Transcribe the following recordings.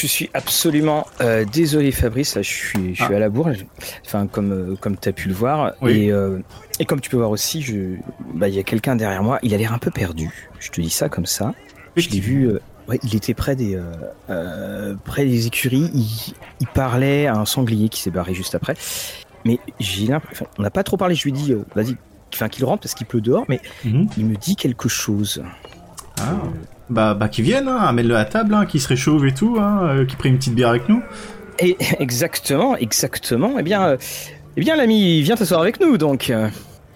Je suis absolument euh, désolé Fabrice, là, je suis, je suis Ah. à la bourre, enfin comme, euh, comme tu as pu le voir. Oui. Et, euh, et comme tu peux voir aussi, bah, il y a quelqu'un derrière moi, il a l'air un peu perdu. Je te dis ça comme ça. Je l'ai vu, ouais, il était près des, près des écuries, il, il parlait à un sanglier qui s'est barré juste après. Mais j'ai l'impression, on n'a pas trop parlé, je lui dis, vas-y, enfin qu'il rentre parce qu'il pleut dehors, mais Mhm. il me dit quelque chose. Ah. Bah, bah, qu'ils viennent, hein, amène-le à la table, hein, qu'il se réchauffe et tout, hein, euh, qu'il prenne une petite bière avec nous. Et exactement, exactement. Eh bien, euh, eh bien, l'ami, viens t'asseoir avec nous, donc.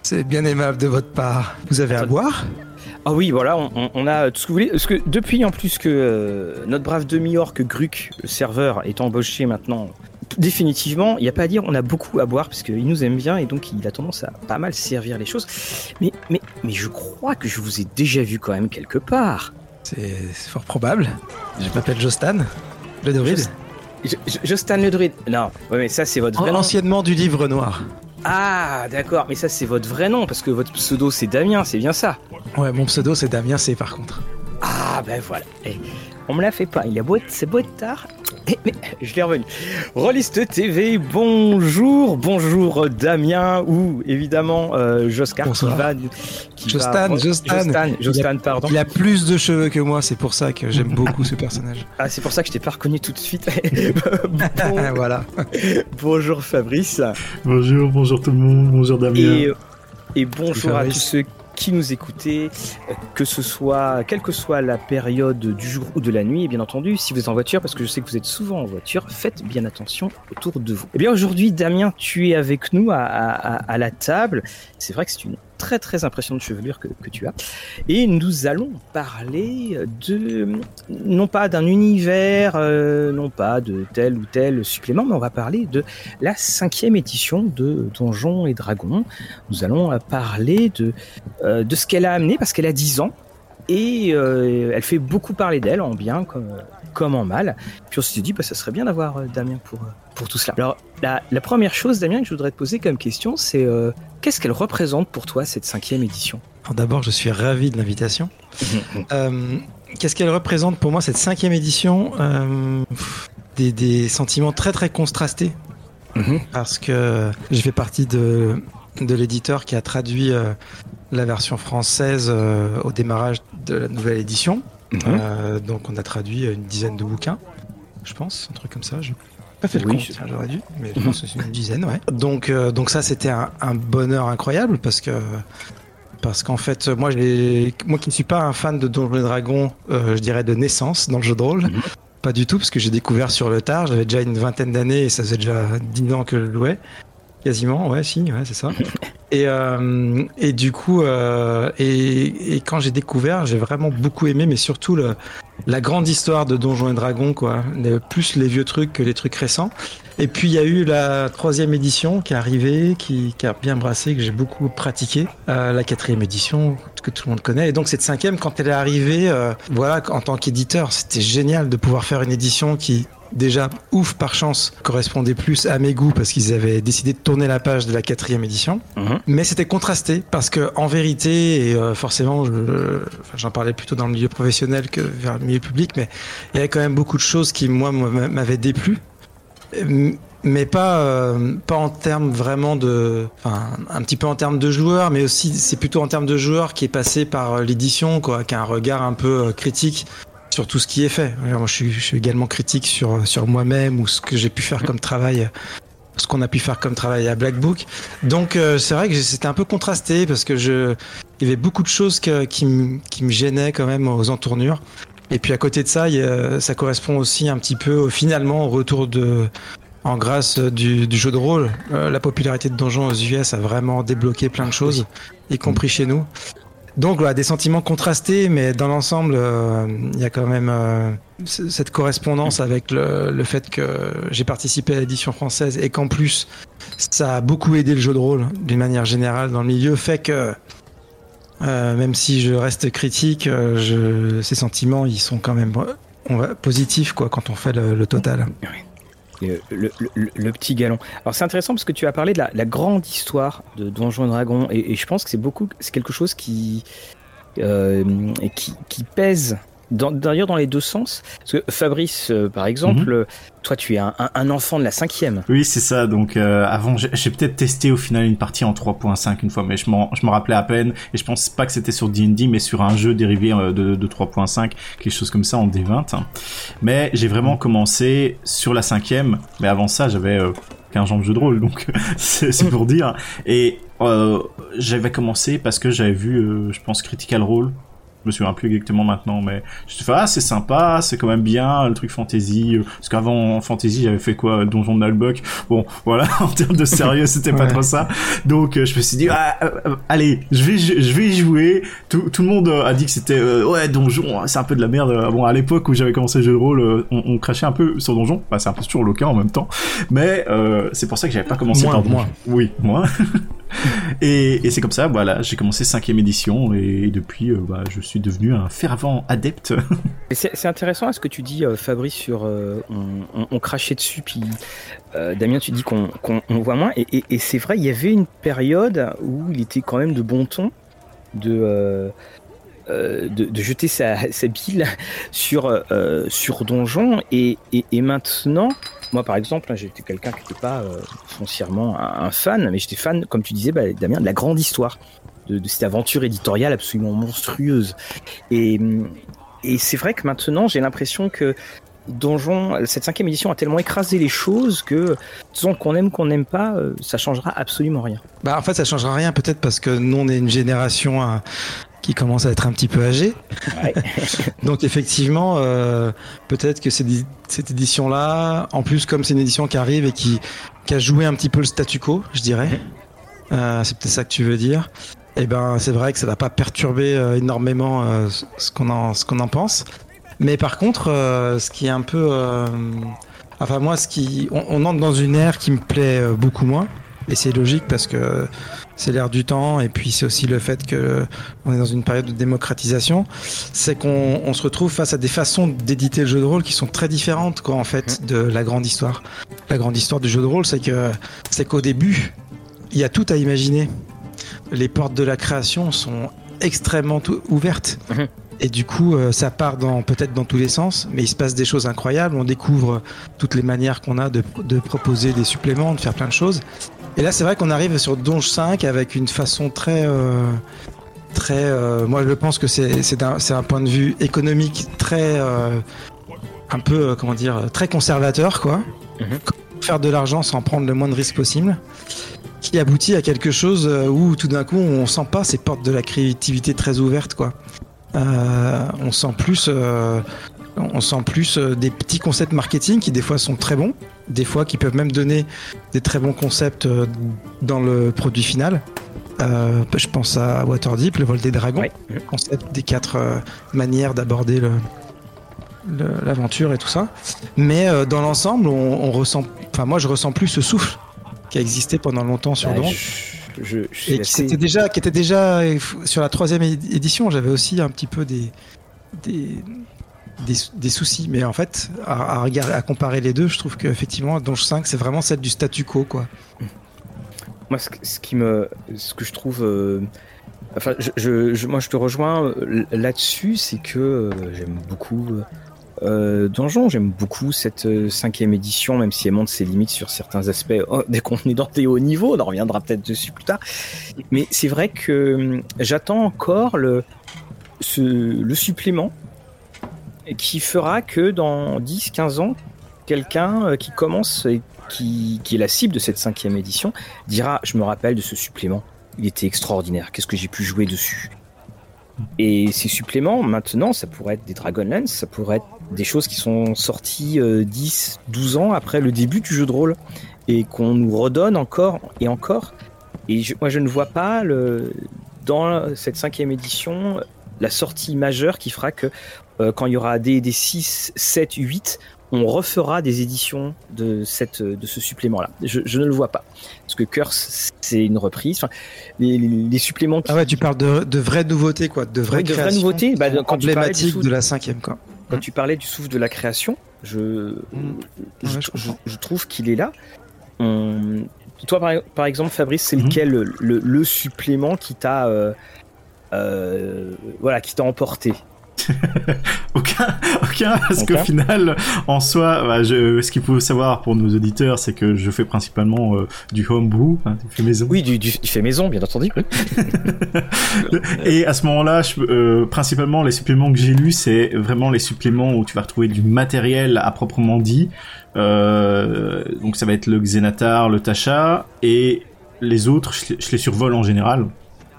C'est bien aimable de votre part. Vous avez à boire? Ah oui, voilà, on, on- on a tout ce que vous voulez. Parce que depuis, en plus que euh, notre brave demi-orc Gruc, le serveur, est embauché maintenant, définitivement, il n'y a pas à dire, on a beaucoup à boire parce qu'il nous aime bien et donc il a tendance à pas mal servir les choses. Mais, mais, mais je crois que je vous ai déjà vu quand même quelque part. C'est c'est fort probable. Je m'appelle Jostan, le druide. Jostan le druide. Non, ouais, mais ça c'est votre vrai nom. Anciennement du livre noir. Ah, d'accord, mais ça c'est votre vrai nom parce que votre pseudo c'est Damien, c'est bien ça. Ouais, mon pseudo c'est Damien C par contre. Ah ben voilà. Eh, on me la fait pas. Il a beau être, c'est beau être tard. Eh, mais je l'ai revenu. Rolliste TV, bonjour, bonjour Damien ou évidemment euh, Joscar qui va, qui Jostan, va- Jostan. Jostan, Il a- Jostan, pardon. Il a plus de cheveux que moi, c'est pour ça que j'aime beaucoup ce personnage. Ah c'est pour ça que je t'ai pas reconnu tout de suite. Bon- voilà. bonjour Fabrice Bonjour, bonjour tout le monde, bonjour Damien. et, et bonjour à tous ceux qui nous écoutaient, euh, que ce soit, quelle que soit la période du jour ou de la nuit, et bien entendu, si vous êtes en voiture, parce que je sais que vous êtes souvent en voiture, faites bien attention autour de vous. Eh bien aujourd'hui, Damien, tu es avec nous à la table. C'est vrai que c'est une très très impressionnante chevelure que, tu as. Et nous allons parler de, non pas d'un univers, euh, non pas de tel ou tel supplément, mais on va parler de la cinquième édition de Donjons et Dragons. Nous allons euh, parler de, euh, de ce qu'elle a amené, parce qu'elle a 10 ans, et elle fait beaucoup parler d'elle, en bien comme, comme en mal. Puis on s'est dit, bah, ça serait bien d'avoir euh, Damien pour, euh, pour tout cela. Alors, la, la première chose, Damien, que je voudrais te poser comme question, c'est euh, qu'est-ce qu'elle représente pour toi, cette cinquième édition? D'abord, je suis ravi de l'invitation. Euh, Qu'est-ce qu'elle représente pour moi cette cinquième édition? Euh, des, des sentiments très très contrastés Mhm. parce que je fais partie de, de l'éditeur qui a traduit la version française au démarrage de la nouvelle édition. Euh, donc on a traduit une dizaine de bouquins, je pense, un truc comme ça. Je pas fait le compte, je- tiens, j'aurais dû, mais je Mhm. pense que c'est une dizaine, ouais. Donc, euh, donc ça, c'était un, un bonheur incroyable parce que parce qu'en fait, moi, j'ai- moi qui ne suis pas un fan de Donjons et Dragons, euh, je dirais de naissance dans le jeu de rôle. Mhm. Pas du tout, parce que j'ai découvert sur le tard. J'avais déjà une vingtaine d'années et ça faisait déjà 10 ans que je le jouais. Quasiment, ouais, si, ouais, c'est ça. Et, euh, et du coup, euh, et, et quand j'ai découvert, j'ai vraiment beaucoup aimé, mais surtout le, la grande histoire de Donjons et Dragons, quoi. Plus les vieux trucs que les trucs récents. Et puis il y a eu la troisième édition qui est arrivée, qui, qui a bien brassé, que j'ai beaucoup pratiqué. Euh, la quatrième édition que tout le monde connaît. Et donc cette cinquième, quand elle est arrivée, euh, voilà, en tant qu'éditeur, c'était génial de pouvoir faire une édition qui déjà ouf par chance correspondait plus à mes goûts parce qu'ils avaient décidé de tourner la page de la quatrième édition. Mhm. Mais c'était contrasté parce que en vérité, et euh, forcément, je- enfin, j'en parlais plutôt dans le milieu professionnel que vers le milieu public, mais il y avait quand même beaucoup de choses qui moi m'a- m'avaient déplu, mais pas euh, pas en termes vraiment de, enfin un petit peu en termes de joueurs, mais aussi c'est plutôt en termes de joueurs qui est passé par euh, l'édition, quoi, qui a un regard un peu euh, critique sur tout ce qui est fait. Moi, je suis, également critique sur sur moi-même ou ce que j'ai pu faire comme travail ce qu'on a pu faire comme travail à Black Book. Donc euh, c'est vrai que c'était un peu contrasté parce que je il y avait beaucoup de choses qui, me- qui me gênaient quand même aux entournures. Et puis à côté de ça, a- ça correspond aussi un petit peu au- finalement au retour de en grâce du, du jeu de rôle. Euh, la popularité de Donjons aux US a vraiment débloqué plein de choses, y compris chez nous. Donc voilà, des sentiments contrastés, mais dans l'ensemble, euh, il y a quand même euh, cette correspondance avec le, le fait que j'ai participé à l'édition française et qu'en plus, ça a beaucoup aidé le jeu de rôle d'une manière générale dans le milieu, fait que euh, même si je reste critique, euh, ces sentiments, ils sont quand même positifs quand on fait le, total. le, petit galon. Alors c'est intéressant parce que tu as parlé de la, grande histoire de Donjons et Dragons et, je pense que c'est beaucoup, c'est quelque chose qui, euh, pèse d'ailleurs dans les deux sens. Parce que Fabrice, euh, par exemple, mhm. toi tu es un, un, enfant de la cinquième. Oui, c'est ça. Donc euh, avant, j'ai peut-être testé au final une partie en 3.5 une fois, mais je me rappelais à peine. Et je pense pas que c'était sur D&D, mais sur un jeu dérivé euh, de, de 3.5, quelque chose comme ça en D20. Mais j'ai vraiment commencé sur la cinquième. Mais avant ça, j'avais 15 ans de jeu de rôle, donc c'est pour dire. Et euh, j'avais commencé parce que j'avais vu, euh, je pense, Critical Role je me souviens plus exactement maintenant, mais je te fais ah c'est sympa, c'est quand même bien le truc fantasy. Euh, parce qu'avant en fantasy j'avais fait quoi, Donjon de Nalbuck? Bon voilà, en termes de sérieux c'était pas trop ça. Donc euh, je me suis dit ah, euh, allez, je vais je vais y jouer. Tout, tout le monde a dit que c'était ouais Donjon, c'est un peu de la merde. Bon à l'époque où j'avais commencé le jeu de rôle, on, on, crachait un peu sur Donjon. Bah, c'est un peu toujours le cas en même temps, mais c'est pour ça que j'avais pas commencé par Donjon. Oui moi. et, et c'est comme ça, voilà, j'ai commencé cinquième édition et, depuis, bah, je suis devenu un fervent adepte. c'est intéressant ce que tu dis, euh, Fabrice, sur euh, on, crachait dessus, puis euh, Damien, tu dis qu'on voit moins. Et, c'est vrai, il y avait une période où il était quand même de bon ton de. De, jeter sa, bile sur, sur Donjon et, maintenant, moi par exemple, hein, j'étais quelqu'un qui n'était pas foncièrement un, fan, mais j'étais fan, comme tu disais, bah, Damien, de la grande histoire de, cette aventure éditoriale absolument monstrueuse. Et, et c'est vrai que maintenant, j'ai l'impression que Donjon, cette cinquième édition a tellement écrasé les choses que, disons qu'on aime, qu'on n'aime pas, euh, ça changera absolument rien. Bah en fait, ça changera rien peut-être parce que nous, on est une génération euh, qui commence à être un petit peu âgée. Donc effectivement, euh, peut-être que cette édition-là, en plus comme c'est une édition qui arrive et qui, qui a joué un petit peu le statu quo, je dirais. c'est peut-être ça que tu veux dire eh ben, c'est vrai que ça n'a pas perturbé euh, énormément euh, ce qu'on en, ce qu'on en pense. Mais par contre, euh, ce qui est un peu, enfin moi, ce qui, on, entre dans une ère qui me plaît beaucoup moins. Et c'est logique parce que c'est l'ère du temps et puis c'est aussi le fait que on est dans une période de démocratisation. C'est qu'on on se retrouve face à des façons d'éditer le jeu de rôle qui sont très différentes quoi en fait de la grande histoire. La grande histoire du jeu de rôle, c'est que c'est qu'au début, il y a tout à imaginer les portes de la création sont extrêmement ouvertes. Mhm. Et du coup, euh, ça part dans peut-être dans tous les sens, mais il se passe des choses incroyables. On découvre toutes les manières qu'on a de, proposer des suppléments, de faire plein de choses. Et là, c'est vrai qu'on arrive sur Donge 5 avec une façon très, euh, très. Euh, moi, je pense que c'est un, un, point de vue économique très, un peu, comment dire, très conservateur, quoi. Mhm. Faire de l'argent sans prendre le moins de risques possible qui aboutit à quelque chose euh, où tout d'un coup on sent pas ces portes de la créativité très ouvertes quoi. Euh, on sent plus, euh, on sent plus des petits concepts marketing qui des fois sont très bons, des fois qui peuvent même donner des très bons concepts dans le produit final. je pense à Waterdeep, le vol des dragons, le concept des quatre manières d'aborder l'aventure et tout ça. Mais dans l'ensemble, on, on, ressent, enfin moi je ressens plus ce souffle qui a existé pendant longtemps sur bah, Je, et qui, était déjà, qui était déjà sur la troisième édition. J'avais aussi un petit peu des, des, des, soucis, mais en fait, à, regarder, à comparer les deux, je trouve qu'effectivement, Donge 5, c'est vraiment celle du statu quo, quoi. Moi, ce, qui me, ce que je trouve, euh, enfin, je, moi, je te rejoins euh, là-dessus, c'est que euh, j'aime beaucoup euh, Donjon, j'aime beaucoup cette cinquième édition, même si elle montre ses limites sur certains aspects oh, des contenus dans des on en reviendra peut-être dessus plus tard. Mais c'est vrai que j'attends encore le, le supplément qui fera que dans 10-15 ans, quelqu'un euh, qui commence et qui, est la cible de cette cinquième édition dira Je me rappelle de ce supplément, il était extraordinaire, qu'est-ce que j'ai pu jouer dessus? Et ces suppléments, maintenant, ça pourrait être des Dragonlance, ça pourrait être des choses qui sont sorties 10, euh, 12 ans après le début du jeu de rôle et qu'on nous redonne encore et encore. Et moi, je ne vois pas dans cette cinquième édition la sortie majeure qui fera que quand il y aura des, des 6, 7, 8, on refera des éditions de, cette, de ce supplément-là. Je, ne le vois pas. Parce que Curse, c'est une reprise. Enfin, les, suppléments. Ah ouais, tu parles de, vraies nouveautés, quoi. De vraies, de vraies nouveautés. Bah, quand parlais de la cinquième, quoi. Quand tu parlais du souffle de la création, je, mm. je, trouve qu'il est là. Toi, par, exemple, Fabrice, c'est mm-hmm. lequel le, le, supplément qui t'a euh, euh, voilà, qui t'a emporté? aucun, aucun, parce qu'au final, en soi, bah, je, ce qu'il faut savoir pour nos auditeurs, c'est que je fais principalement euh, du homebrew, hein, du fait maison. Oui, du, du, fait maison, bien entendu. Et à ce moment-là, euh, principalement, les suppléments que j'ai lus, c'est vraiment les suppléments où tu vas retrouver du matériel à proprement dit. Euh, donc ça va être le Xenatar, le Tasha, et les autres, je, les survole en général.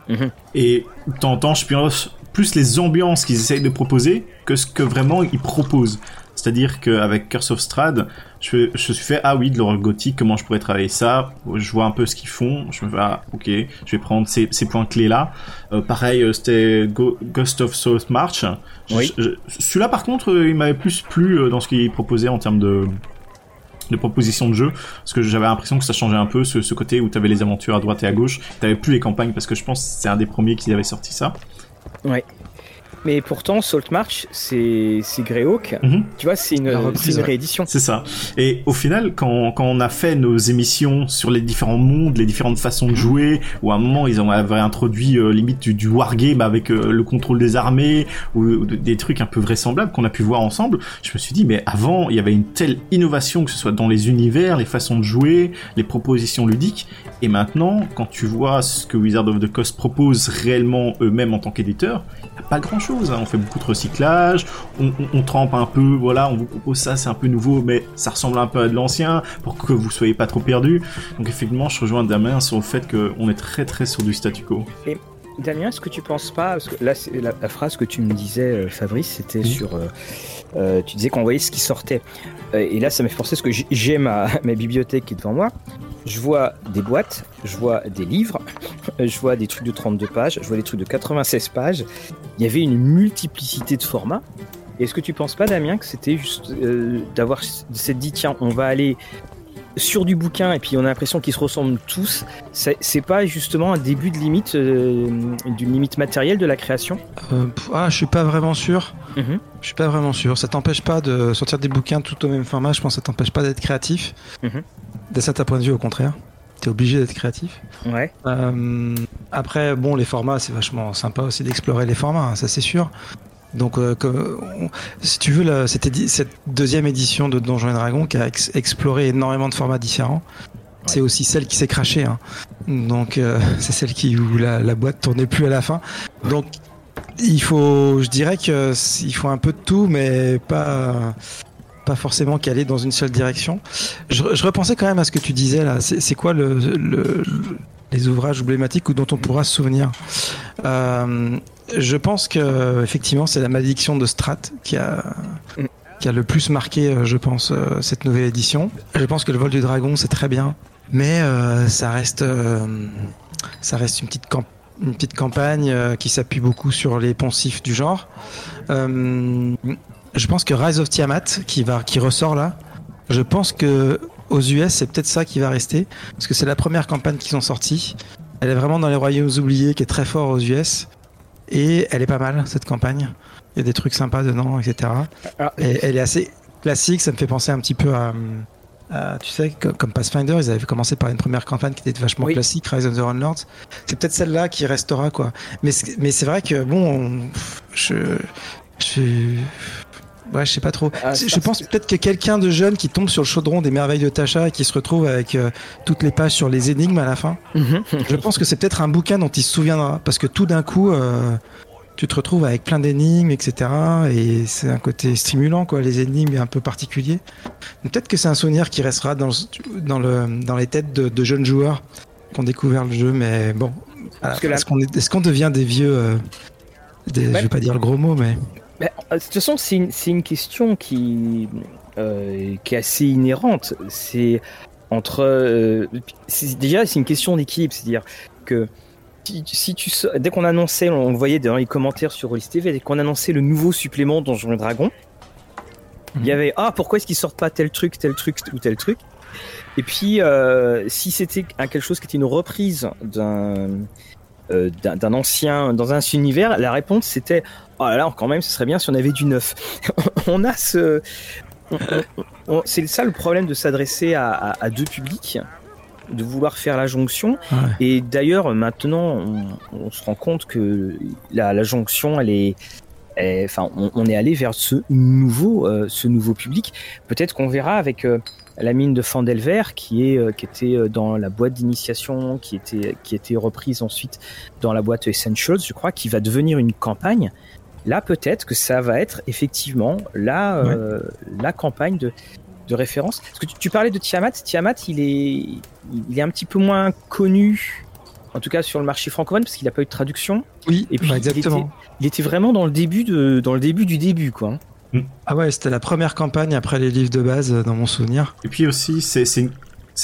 Mhm. Et de temps en temps, je pense plus les ambiances qu'ils essayent de proposer que ce que vraiment ils proposent. C'est-à-dire qu'avec Curse of Strad, je, je suis fait, ah oui, de l'horreur gothique, comment je pourrais travailler ça? Je vois un peu ce qu'ils font, je me fais, ah ok, je vais prendre ces, ces points clés-là. Euh, pareil, euh, c'était Ghost of South March. Oui. Celui-là, par contre, euh, il m'avait plus plu dans ce qu'il proposait en termes de, de propositions de jeu parce que j'avais l'impression que ça changeait un peu ce, ce côté où tu avais les aventures à droite et à gauche t'avais plus les campagnes parce que je pense que c'est un des premiers qui avait sorti ça Ouais. Mais pourtant, Salt March, c'est Greyhawk. Mhm. Tu vois, c'est une, une, réédition. C'est ça. Et au final, quand, quand on a fait nos émissions sur les différents mondes, les différentes façons de jouer, ou à un moment ils ont avaient introduit euh, limite du, du wargame avec euh, le contrôle des armées ou, des trucs un peu vraisemblables qu'on a pu voir ensemble, je me suis dit mais avant il y avait une telle innovation que ce soit dans les univers, les façons de jouer, les propositions ludiques, et maintenant quand tu vois ce que Wizard of the Coast propose réellement eux-mêmes en tant qu'éditeur, pas grand Hein. On fait beaucoup de recyclage, on, trempe un peu, voilà, on vous propose ça, c'est un peu nouveau, mais ça ressemble un peu à de l'ancien pour que vous soyez pas trop perdu. Donc effectivement, je rejoins Damien sur le fait qu'on est très très sur du statu quo. Damien, est-ce que tu penses pas, parce que là, la, la, phrase que tu me disais, euh, Fabrice, c'était sur, euh, euh, tu disais qu'on voyait ce qui sortait. et là, ça m'a fait penser parce que j'ai ma, ma bibliothèque qui est devant moi je vois des boîtes, je vois des livres, je vois des trucs de 32 pages, je vois des trucs de 96 pages. Il y avait une multiplicité de formats. Est-ce que tu penses pas, Damien, que c'était juste euh, d'avoir s'être dit tiens, on va aller sur du bouquin et puis on a l'impression qu'ils se ressemblent tous. C'est pas justement un début de limite, euh, d'une limite matérielle de la création? Euh, Ah, je suis pas vraiment sûr. Mhm. Je suis pas vraiment sûr. Ça t'empêche pas de sortir des bouquins tout au même format. Je pense que ça t'empêche pas d'être créatif. Mhm. De certain point de vue, au contraire. T'es obligé d'être créatif. Ouais. Euh, après, bon, les formats, c'est vachement sympa aussi d'explorer les formats, hein, ça c'est sûr. Donc, euh, si tu veux, cette, cette, deuxième édition de Donjons et Dragons qui a exploré énormément de formats différents, c'est aussi celle qui s'est crachée. Hein. Donc, euh, c'est celle qui où la, la, boîte tournait plus à la fin. Donc, il faut, je dirais que il faut un peu de tout, mais pas pas forcément qu'aller dans une seule direction. Je, je, repensais quand même à ce que tu disais là. C'est quoi le, le, les ouvrages emblématiques ou dont on pourra se souvenir? Euh, Je pense que effectivement c'est la malédiction de Strat qui a qui a le plus marqué, euh, je pense, euh, cette nouvelle édition. Je pense que le vol du dragon c'est très bien, mais euh, ça reste euh, ça reste une petite campagne une petite campagne qui s'appuie beaucoup sur les poncifs du genre. Euh, je pense que Rise of Tiamat, qui, va, qui ressort là, je pense que aux US, c'est peut-être ça qui va rester, parce que c'est la première campagne qu'ils ont sortie. Elle est vraiment dans les royaumes oubliés, qui est très fort aux US, et elle est pas mal cette campagne. Il y a des trucs sympas dedans, etc. Ah, et elle est assez classique. Ça me fait penser un petit peu à, tu sais, comme Pathfinder, ils avaient commencé par une première campagne qui était vachement classique, Rise of the Lords. C'est peut-être celle-là qui restera, quoi. Mais mais c'est vrai que bon, je, je Ouais, je sais pas trop. Ah, je pense peut-être que quelqu'un de jeune qui tombe sur le chaudron des merveilles de Tasha et qui se retrouve avec euh, toutes les pages sur les énigmes à la fin. Mhm. je pense que c'est peut-être un bouquin dont il se souviendra parce que tout d'un coup, euh, tu te retrouves avec plein d'énigmes, etc. Et c'est un côté stimulant, quoi. Les énigmes un peu particulier. Peut-être que c'est un souvenir qui restera dans, dans, le, dans les têtes de, jeunes joueurs qui ont découvert le jeu, mais bon. Est-ce qu'on est, devient des vieux euh, des, Je vais pas dire le gros mot, mais de toute façon, c'est une, une, question qui, euh, qui est assez inhérente. C'est entre. Euh, déjà, c'est une question d'équilibre. C'est-à-dire que si, tu, dès qu'on annonçait, on le voyait dans les commentaires sur Rollis TV, dès qu'on annonçait le nouveau supplément Donjons et Dragons, il y mhm. avait Ah, pourquoi est-ce qu'ils sortent pas tel truc, tel truc ou tel truc? Et puis, euh, si c'était quelque chose qui était une reprise d'un. D'un ancien dans un univers, la réponse c'était oh là là, quand même, ce serait bien si on avait du neuf. on a ce. C'est ça le problème de s'adresser à, deux publics, de vouloir faire la jonction. Et d'ailleurs, maintenant, on, se rend compte que la, jonction, elle est, enfin, on, est allé vers ce nouveau, ce nouveau public. Peut-être qu'on verra avec la mine de Fandelver qui est qui était dans la boîte d'initiation, qui était qui était reprise ensuite dans la boîte Essentials, je crois, qui va devenir une campagne. Là, peut-être que ça va être effectivement la la campagne de de référence. Parce que tu, parlais de Tiamat. Tiamat, il est, il est un petit peu moins connu, en tout cas sur le marché francophone, parce qu'il n'a pas eu de traduction. Oui, et puis exactement. Il était, vraiment dans le début de, dans le début du début, quoi. Mm. Ah ouais, c'était la première campagne après les livres de base, euh, dans mon souvenir. Et puis aussi, c'est une,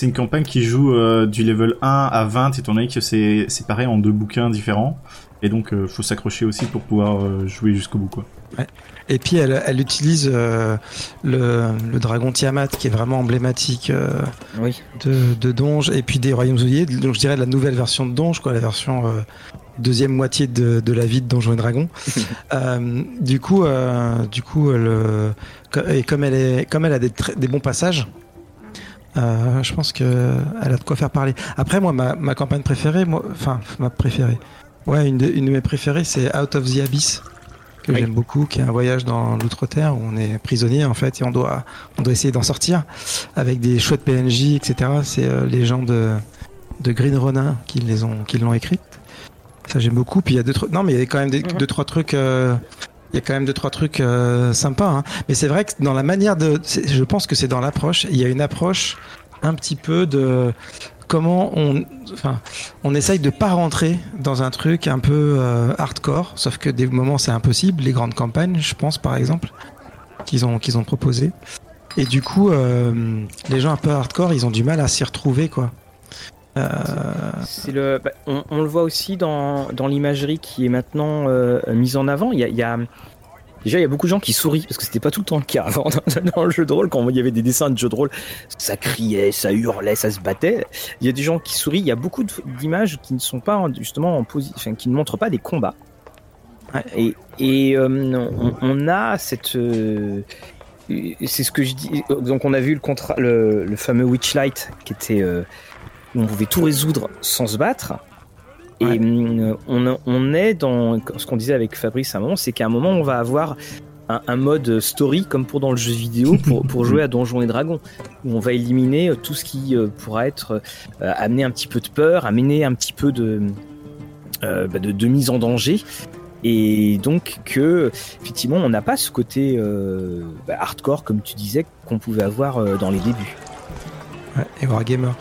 une, campagne qui joue euh, du level 1 à 20, étant donné que c'est séparé en deux bouquins différents. Et donc, il euh, faut s'accrocher aussi pour pouvoir jouer jusqu'au bout, quoi. Ouais. Et puis elle, elle utilise euh, le, le, dragon Tiamat qui est vraiment emblématique euh, oui. de, de Donge et puis des Royaumes Oubliés. Donc je dirais la nouvelle version de Donge, quoi, la version euh, deuxième moitié de, de, la vie de Donjons et Dragons. du coup, du coup, le, et comme elle est, comme elle a des, des bons passages. je pense que elle a de quoi faire parler. Après, moi, ma, ma campagne préférée, moi, enfin, ma préférée, ouais, une de, une de mes préférées, c'est Out of the Abyss que j'aime beaucoup, qui est un voyage dans l'outre-terre où on est prisonnier en fait et on doit, on doit essayer d'en sortir avec des chouettes PNJ, etc. C'est euh, les gens de, de Green Ronin qui les ont, qui l'ont écrite. Ça j'aime beaucoup. Puis il y a deux, non mais il y a quand même des, deux trois trucs. Euh, il y a quand même deux trois trucs euh, sympas. Hein. Mais c'est vrai que dans la manière de, je pense que c'est dans l'approche. Il y a une approche un petit peu de comment on, enfin, on essaye de pas rentrer dans un truc un peu euh, hardcore, sauf que des moments c'est impossible. Les grandes campagnes, je pense par exemple, qu'ils ont qu'ils ont proposé. Et du coup, euh, les gens un peu hardcore, ils ont du mal à s'y retrouver, quoi. Euh... Le, bah, on, le voit aussi dans, dans l'imagerie qui est maintenant mise en avant. Il y a Déjà, il y a beaucoup de gens qui sourient parce que c'était pas tout le temps le cas avant dans le jeu de rôle. Quand il y avait des dessins de jeux de rôle, ça criait, ça hurlait, ça se battait. Il y a des gens qui sourient. Il y a beaucoup d'images qui ne sont pas justement en position, qui ne montrent pas des combats. Et, et euh, on, a cette. Euh, c'est ce que je dis. Donc, on a vu le, fameux Witchlight qui était. Euh, où on pouvait tout résoudre sans se battre. Et mm, on, est dans ce qu'on disait avec Fabrice à un moment, c'est qu'à un moment on va avoir un, mode story comme pour dans le jeu vidéo pour, jouer à Donjons et Dragons où on va éliminer tout ce qui euh, pourra être euh, amener un petit peu de peur, amener un petit peu de, euh, bah, de, mise en danger et donc que effectivement on n'a pas ce côté bah, hardcore comme tu disais qu'on pouvait avoir dans les débuts et Wargamer.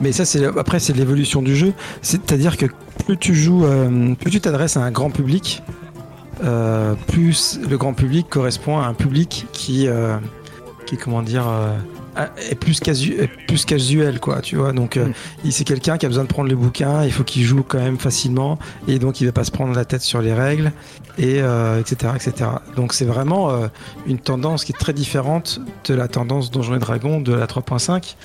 Mais ça, c'est après, c'est l'évolution du jeu. C'est-à-dire que plus tu joues, euh, plus tu t'adresses à un grand public, euh, plus le grand public correspond à un public qui, euh, qui comment dire, est plus, casu plus casuel, quoi, tu vois? Donc, mm. c'est quelqu'un qui a besoin de prendre le bouquin, il faut qu'il joue quand même facilement, et donc il va pas se prendre la tête sur les règles, et etc., etc. Donc, c'est vraiment une tendance qui est très différente de la tendance Donjons et Dragons de la 3.5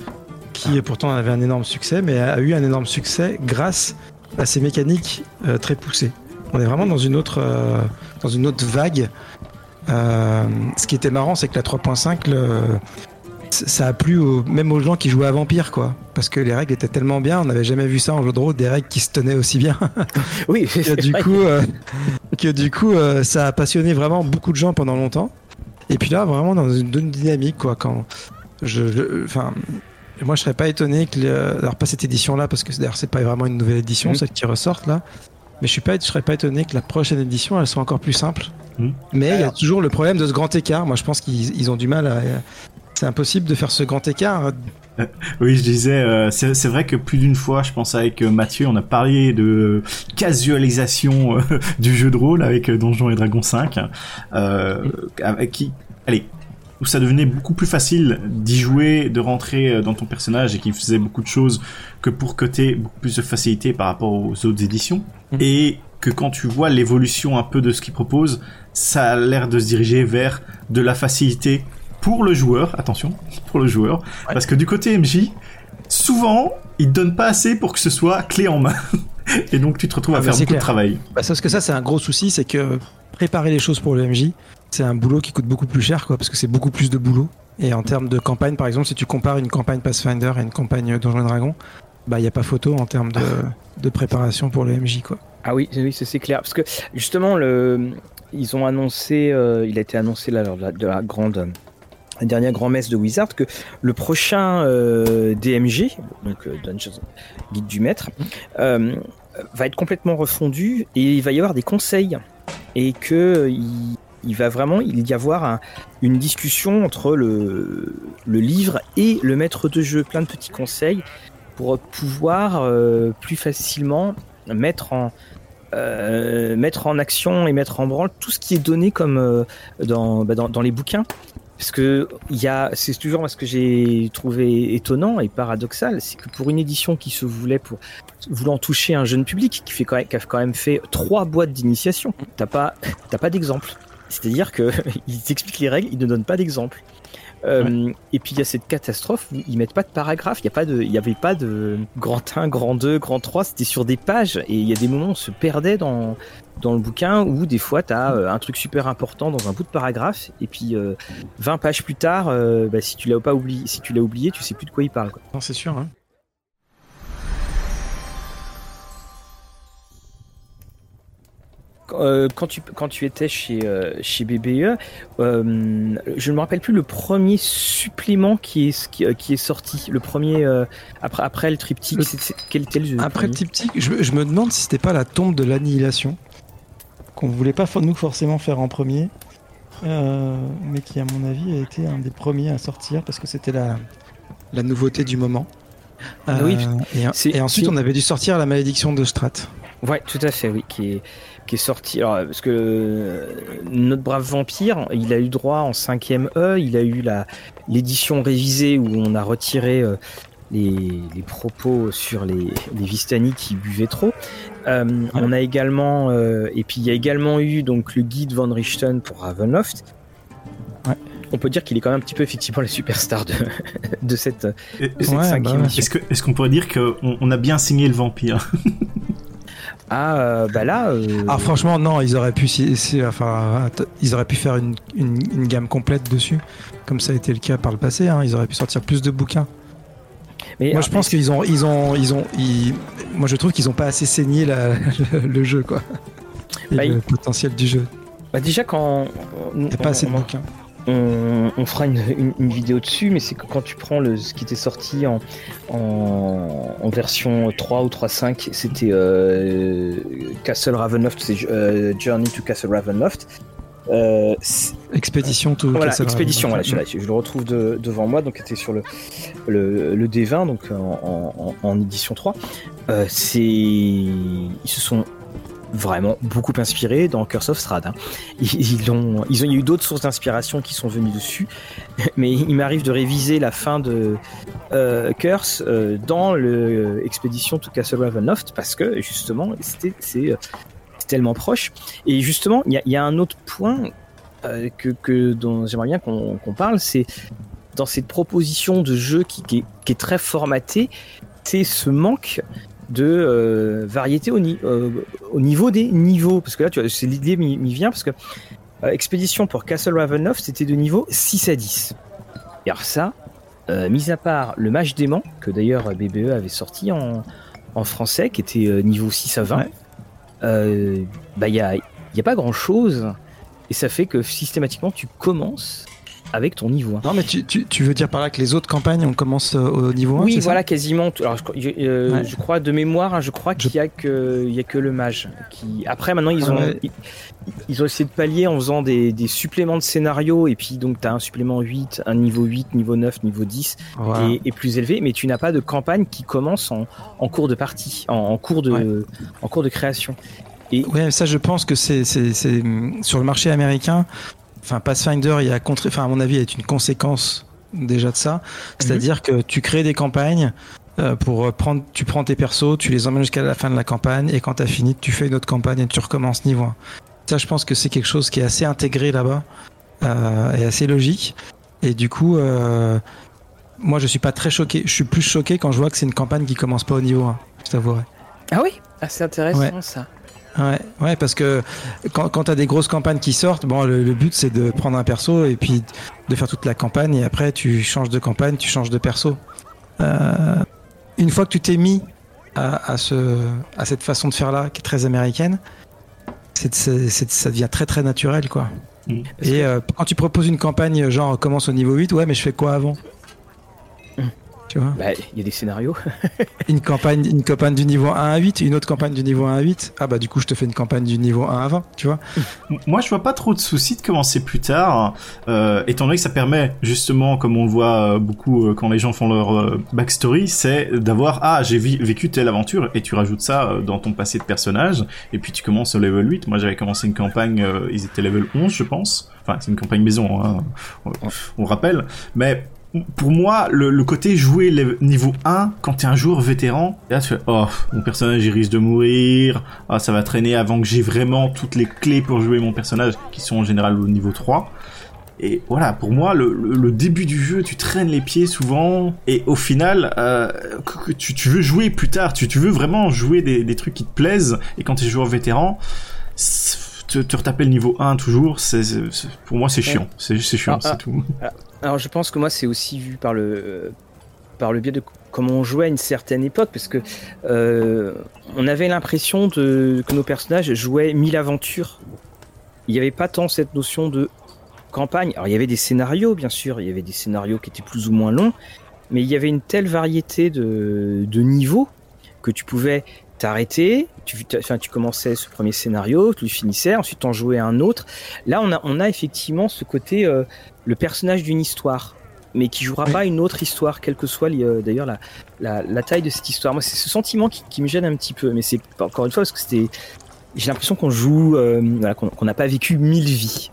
qui pourtant avait un énorme succès, mais a eu un énorme succès grâce à ses mécaniques euh, très poussées. On est vraiment dans une autre, euh, dans une autre vague. Euh, ce qui était marrant, c'est que la 3.5, ça a plu même aux gens qui jouaient à Vampire, quoi. Parce que les règles étaient tellement bien, on n'avait jamais vu ça en jeu de rôle, des règles qui se tenaient aussi bien. oui, que du, coup, que du coup, ça a passionné vraiment beaucoup de gens pendant longtemps. Et puis là, vraiment dans une, dynamique, quoi. Quand je, enfin, moi, je serais pas étonné que, alors pas cette édition-là, parce que d'ailleurs c'est pas vraiment une nouvelle édition, mm. celle qui ressorte là. Mais je suis pas, je serais pas étonné que la prochaine édition, elle soit encore plus simple. Mm. Mais il y a toujours le problème de ce grand écart. Moi, je pense qu'ils ont du mal à. C'est impossible de faire ce grand écart. Euh, oui, je disais, euh, c'est vrai que plus d'une fois, je pense avec euh, Mathieu, on a parlé de casualisation du jeu de rôle avec Donjons et Dragons 5, avec qui, allez, où ça devenait beaucoup plus facile d'y jouer, de rentrer euh, dans ton personnage et qui faisait beaucoup de choses que pour tu beaucoup plus de facilité par rapport aux autres éditions. Mhm. Et que quand tu vois l'évolution un peu de ce qu'ils proposent, ça a l'air de se diriger vers de la facilité pour le joueur, attention, pour le joueur, parce que du côté MJ, souvent, ils donnent pas assez pour que ce soit clé en main. et donc tu te retrouves à ah, faire beaucoup de travail. Bah, parce que ça, c'est un gros souci, c'est que préparer les choses pour le MJ, c'est un boulot qui coûte beaucoup plus cher, quoi, parce que c'est beaucoup plus de boulot. Et en termes de campagne, par exemple, si tu compares une campagne Pathfinder à une campagne Donjons Dragon, bah il n'y a pas photo en termes de, de, préparation pour le MJ, quoi. Ah oui, oui c'est clair. Parce que justement, le, ils ont annoncé, euh, il a été annoncé là, lors de la, de la grande la dernière grand-messe de Wizard que le prochain euh, DMG, donc euh, Dungeons Guide du Maître, euh, va être complètement refondu et il va y avoir des conseils et que il, il va vraiment il y avoir un- une discussion entre le, livre et le maître de jeu, plein de petits conseils pour pouvoir euh, plus facilement mettre en euh, mettre en action et mettre en branle tout ce qui est donné comme euh, dans, bah, dans, dans les bouquins. Parce que c'est toujours ce que j'ai trouvé étonnant et paradoxal, c'est que pour une édition qui se voulait pour voulant toucher un jeune public, qui fait quand même, qui a quand même fait trois boîtes d'initiation, t'as pas, pas d'exemple. C'est-à-dire que ils expliquent les règles, ils ne donnent pas d'exemple. Euh, Et puis il y a cette catastrophe où ils mettent pas de paragraphe, il y a pas de, il y avait pas de grand 1, grand 2, grand 3, c'était sur des pages et il y a des moments où on se perdait dans dans le bouquin où des fois tu as un truc super important dans un bout de paragraphe et puis euh, 20 pages plus tard, euh, bah, si tu l'as pas oublié, si tu l'as oublié, tu sais plus de quoi il parle. Quoi. Non, c'est sûr. Hein. Quand tu quand tu étais chez euh, chez BBE, euh, je ne me rappelle plus le premier supplément qui est qui, euh, qui est sorti, le premier euh, après après le triptyque. Quel était le Après le triptyque, je, je me demande si c'était pas la tombe de l'annihilation qu'on voulait pas nous forcément faire en premier, euh, mais qui à mon avis a été un des premiers à sortir parce que c'était la, la nouveauté du moment. Euh, Oui, et, ensuite on avait dû sortir la malédiction de Strat. Ouais, tout à fait, oui, qui est, qui est sorti. Alors, parce que euh, notre brave vampire, il a eu droit en 5ème E, il a eu la l'édition révisée où on a retiré euh, les, les propos sur les, les Vistani qui buvaient trop. Euh, On a également, euh, et puis il y a également eu donc le guide Van Richten pour Ravenloft. Ouais. On peut dire qu'il est quand même un petit peu effectivement la superstar de, de cette, de Et- cette Ouais, cinquième bah ouais. édition. Est-ce qu'on pourrait dire qu'on on a bien signé le vampire? Ah, euh, bah là. euh, Ah franchement non, ils auraient pu si- si- enfin ils auraient pu faire une, une, une gamme complète dessus, comme ça a été le cas par le passé. hein. Ils auraient pu sortir plus de bouquins. mais, Moi, je pense qu'ils ont, ils ont, ils ont, ils- moi, je trouve qu'ils ont pas assez saigné la- le, le jeu, quoi. Et Bah, le il- potentiel du jeu. Bah déjà quand a pas assez de on, bouquins. On, on fera une, une- une vidéo dessus, mais c'est que quand tu prends le, ce qui était sorti en, en, en version 3 ou 3.5, c'était euh, Castle Ravenloft, c'est euh, Journey to Castle Ravenloft. Euh, Expédition tout. voilà, Castle expédition, voilà, je le retrouve de- devant moi, donc était sur le, le, le D20, donc en, en- en édition 3. Euh, c'est, ils se sont vraiment beaucoup inspirés dans Curse of Strahd. hein. Ils, ont, ils ont, il y a eu d'autres sources d'inspiration qui sont venues dessus, mais il m'arrive de réviser la fin de euh, Curse euh, dans le expédition to Castle Ravenloft parce que justement, c'était, euh, tellement proche. Et justement, il y a, un autre point euh, que, dont j'aimerais bien qu'on parle, c'est dans cette proposition de jeu qui, qui est, qui est très formatée, c'est ce manque de euh, variété au, ni- euh, au niveau des niveaux. Parce que là, tu vois, c'est l'idée m'y vient parce que euh, Expédition pour Castle Ravenloft, c'était de niveau 6 à 10. Et alors ça, euh, mis à part le match dément, que d'ailleurs BBE avait sorti en, en français, qui était niveau 6 à 20, Ouais. euh, bah il y a, y a pas grand chose. Et ça fait que systématiquement, tu commences avec ton niveau 1. Non, mais tu, tu, tu veux dire par là que les autres campagnes, on commence euh, au niveau 1 Oui, voilà, quasiment. Alors, je, euh, Ouais. je crois de mémoire, hein, je crois qu'il y a que il y a que le mage. Qui après maintenant ils Ah ont ouais. ils, ils ont essayé de pallier en faisant des, des suppléments de scénario et puis donc tu as un supplément 8, un niveau 8, niveau 9, niveau 10 Voilà. et, et plus élevé, mais tu n'as pas de campagne qui commence en, en cours de partie, en, en cours de Ouais. en cours de création. Ouais, ça, je pense que c'est, sur le marché américain. Enfin, Pathfinder, il y a contre, enfin, à mon avis, est une conséquence déjà de ça. C'est-à-dire que tu crées des campagnes euh, pour euh, prendre, tu prends tes persos, tu les emmènes jusqu'à la fin de la campagne, et quand t'as fini, tu fais une autre campagne et tu recommences niveau 1. Ça, je pense que c'est quelque chose qui est assez intégré là-bas euh, et assez logique. Et du coup, euh, moi, je suis pas très choqué. Je suis plus choqué quand je vois que c'est une campagne qui commence pas au niveau 1. Je t'avouerai. Ah oui, ah, c'est intéressant Ouais. ça. Ouais, ouais, parce que quand, quand t'as des grosses campagnes qui sortent, bon, le, le but c'est de prendre un perso et puis de faire toute la campagne et après tu changes de campagne, tu changes de perso. Euh, une fois que tu t'es mis à, à ce, à cette façon de faire là, qui est très américaine, ça devient très très naturel quoi. Mm. Et euh, quand tu proposes une campagne genre commence au niveau 8, ouais mais je fais quoi avant? Bah, il y a des scénarios. une campagne, une campagne du niveau 1 à 8, une autre campagne du niveau 1 à 8. Ah bah du coup, je te fais une campagne du niveau 1 à 20, tu vois. Moi, je vois pas trop de soucis de commencer plus tard, euh, étant donné que ça permet justement, comme on le voit euh, beaucoup euh, quand les gens font leur euh, backstory, c'est d'avoir ah j'ai vécu telle aventure et tu rajoutes ça dans ton passé de personnage et puis tu commences au level 8. Moi, j'avais commencé une campagne, ils étaient level 11, je pense. Enfin, c'est une campagne maison, hein, on, on rappelle, mais pour moi, le, côté jouer niveau 1 quand t'es un joueur vétéran, là tu fais oh mon personnage il risque de mourir, ah ça va traîner avant que j'ai vraiment toutes les clés pour jouer mon personnage qui sont en général au niveau 3. Et voilà, pour moi, le, début du jeu, tu traînes les pieds souvent, et au final, euh, tu, veux jouer plus tard, tu, tu veux vraiment jouer des, des trucs qui te plaisent, et quand t'es joueur vétéran, te, te retaper le niveau 1 toujours, c'est, pour moi c'est chiant, c'est, chiant, c'est tout. Alors je pense que moi c'est aussi vu par le par le biais de comment on jouait à une certaine époque, parce que euh, on avait l'impression de que nos personnages jouaient mille aventures. Il n'y avait pas tant cette notion de campagne. Alors il y avait des scénarios, bien sûr, il y avait des scénarios qui étaient plus ou moins longs, mais il y avait une telle variété de, de niveaux que tu pouvais t'arrêter, tu, enfin, tu commençais ce premier scénario, tu le finissais, ensuite en jouais un autre. Là, on a, on a effectivement ce côté euh, le personnage d'une histoire, mais qui jouera pas une autre histoire, quelle que soit euh, d'ailleurs la, la, la, taille de cette histoire. Moi, c'est ce sentiment qui, qui, me gêne un petit peu, mais c'est encore une fois parce que c'était, j'ai l'impression qu'on joue, euh, voilà, qu'on n'a pas vécu mille vies.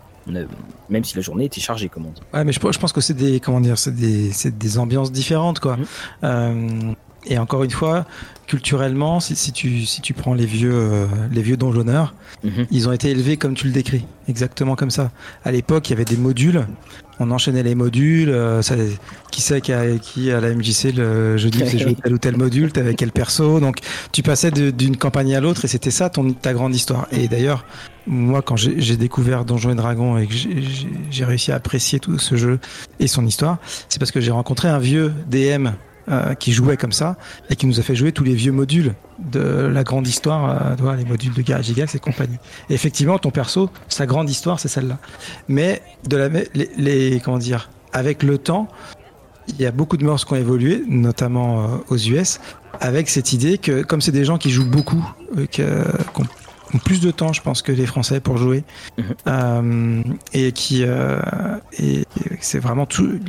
même si la journée était chargée, comme on dit. Ouais, mais je, je pense que c'est des, comment dire, c'est des, des, ambiances différentes, quoi. Mmh. Et encore une fois, culturellement, si, si, tu, si tu prends les vieux, euh, les vieux donjonneurs, mhm. ils ont été élevés comme tu le décris, exactement comme ça. À l'époque, il y avait des modules, on enchaînait les modules, euh, ça, qui sait qui, a, qui à la MJC le jeudi c'est joué tel ou tel module, t'avais quel perso, donc tu passais d'une campagne à l'autre et c'était ça ton, ta grande histoire. Et d'ailleurs, moi quand j'ai découvert Donjons et Dragons et que j'ai réussi à apprécier tout ce jeu et son histoire, c'est parce que j'ai rencontré un vieux DM euh, qui jouait comme ça et qui nous a fait jouer tous les vieux modules de la grande histoire, euh, les modules de Garage Gigax et compagnie. Et effectivement, ton perso, sa grande histoire, c'est celle-là. Mais de la, les, les, comment dire, avec le temps, il y a beaucoup de morts qui ont évolué, notamment euh, aux US, avec cette idée que comme c'est des gens qui jouent beaucoup, qui ont plus de temps, je pense, que les Français pour jouer, mhm. et qui et c'est vraiment tout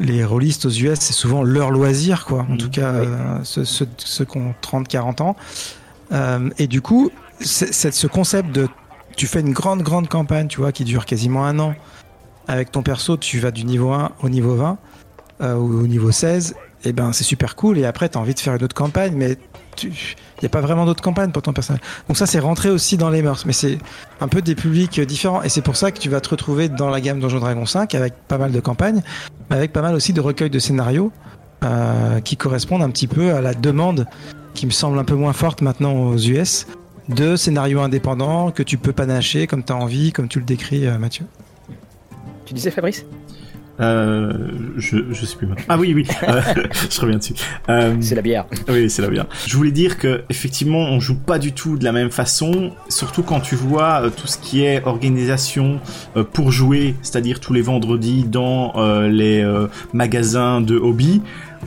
les rôlistes aux US, c'est souvent leur loisir, quoi. En mmh. tout cas, euh, ceux, ceux, qui ont 30, 40 ans. Euh, et du coup, c'est ce concept de tu fais une grande, grande campagne, tu vois, qui dure quasiment un an. Avec ton perso, tu vas du niveau 1 au niveau 20 euh, ou au niveau 16. Et ben, c'est super cool. Et après, tu as envie de faire une autre campagne, mais il n'y a pas vraiment d'autres campagnes pour ton personnage. Donc ça, c'est rentré aussi dans les mœurs, mais c'est un peu des publics différents. Et c'est pour ça que tu vas te retrouver dans la gamme Donjon Dragon 5 avec pas mal de campagnes, mais avec pas mal aussi de recueils de scénarios euh, qui correspondent un petit peu à la demande qui me semble un peu moins forte maintenant aux US de scénarios indépendants que tu peux panacher comme tu as envie, comme tu le décris, euh, Mathieu. Tu disais Fabrice? Euh, je, je sais plus. Ah oui, oui, euh, je reviens dessus. Euh, c'est la bière. Oui, c'est la bière. Je voulais dire que effectivement, on joue pas du tout de la même façon, surtout quand tu vois tout ce qui est organisation pour jouer, c'est-à-dire tous les vendredis dans les magasins de hobby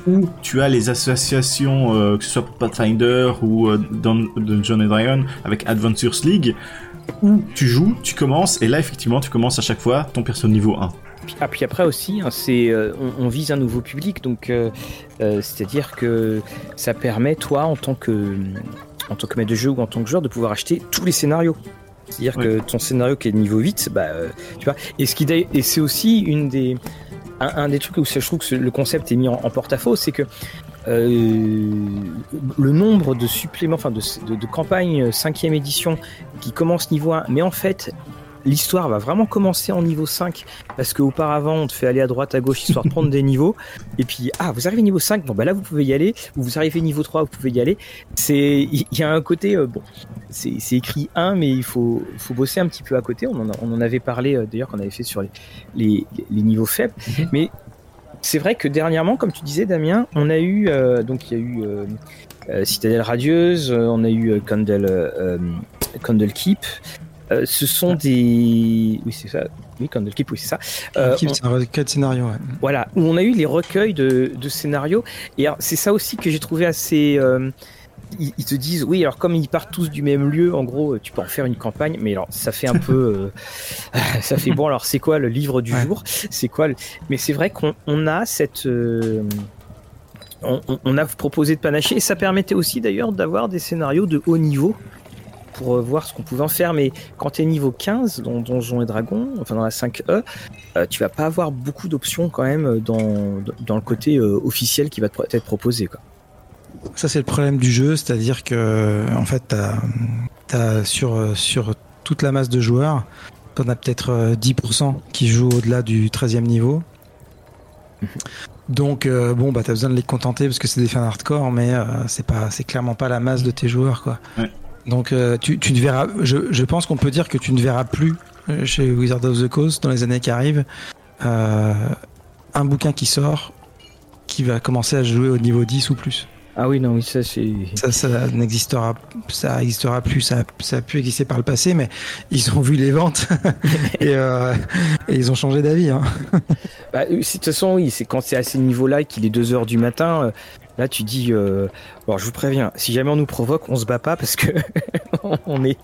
où tu as les associations, que ce soit pour Pathfinder ou dans Dungeon Dragon avec Adventures League, où tu joues, tu commences, et là effectivement tu commences à chaque fois ton perso niveau 1. Ah, puis après aussi, hein, c'est, euh, on, vise un nouveau public, donc euh, euh, c'est-à-dire que ça permet, toi, en tant que, en tant que maître de jeu ou en tant que joueur, de pouvoir acheter tous les scénarios. C'est-à-dire que ton scénario qui est niveau 8, bah, tu vois, et, ce qui, et c'est aussi une des, un, des trucs où je trouve que le concept est mis en, porte-à-faux, c'est que le nombre de suppléments, enfin de, de, de campagnes 5 édition qui commencent niveau 1, mais en fait l'histoire va vraiment commencer en niveau 5 parce qu'auparavant on te fait aller à droite à gauche histoire de prendre des niveaux. Et puis ah vous arrivez niveau 5 bon bah là vous pouvez y aller. Ou vous arrivez niveau 3 vous pouvez y aller. C'est il y a un côté euh, bon c'est écrit 1 mais il faut faut bosser un petit peu à côté. On en, on en avait parlé euh, d'ailleurs qu'on avait fait sur les, les, les niveaux faibles. Mhm. mais c'est vrai que dernièrement comme tu disais Damien on a eu euh, donc il y a eu Citadelle radieuse on a eu Candle Candlekeep. Euh, ce sont des. Oui, c'est ça. Oui, Candlekeep, oui, c'est ça. Euh, c'est un recueil de scénarios. Ouais. Voilà, où on a eu les recueils de, de scénarios. Et c'est ça aussi que j'ai trouvé assez. Euh, ils, te disent, oui, alors comme ils partent tous du même lieu, en gros, tu peux en faire une campagne, mais alors ça fait un peu. Euh, ça fait bon, alors c'est quoi le livre du jour? C'est quoi Mais c'est vrai qu'on a cette. On, on, a proposé de panacher et ça permettait aussi d'ailleurs d'avoir des scénarios de haut niveau pour euh, voir ce qu'on pouvait en faire. Mais quand tu es niveau 15 dans Donjons et Dragons, enfin dans la 5E, euh, tu vas pas avoir beaucoup d'options quand même dans, dans le côté euh, officiel qui va être proposé. Quoi. Ça, c'est le problème du jeu, c'est-à-dire que en fait, tu as, sur, sur toute la masse de joueurs, tu en as peut-être 10% qui jouent au-delà du 13e niveau. Donc bon bah t'as besoin de les contenter parce que c'est des fans hardcore mais c'est pas c'est clairement pas la masse de tes joueurs quoi. Donc euh, tu, tu, ne verras, je, pense qu'on peut dire que tu ne verras plus euh, chez Wizard of the Coast dans les années qui arrivent euh, un bouquin qui sort qui va commencer à jouer au niveau 10 ou plus. Ah oui, non, oui, ça c'est. Ça, n'existera, ça existera plus, ça, ça, a pu exister par le passé, mais ils ont vu les ventes et, ils ont changé d'avis. Hein. bah, de toute façon, oui, c'est quand c'est à ces niveaux-là qu'il est 2 heures du matin, Là, tu dis, euh, bon, je vous préviens, si jamais on nous provoque, on se bat pas parce que on est.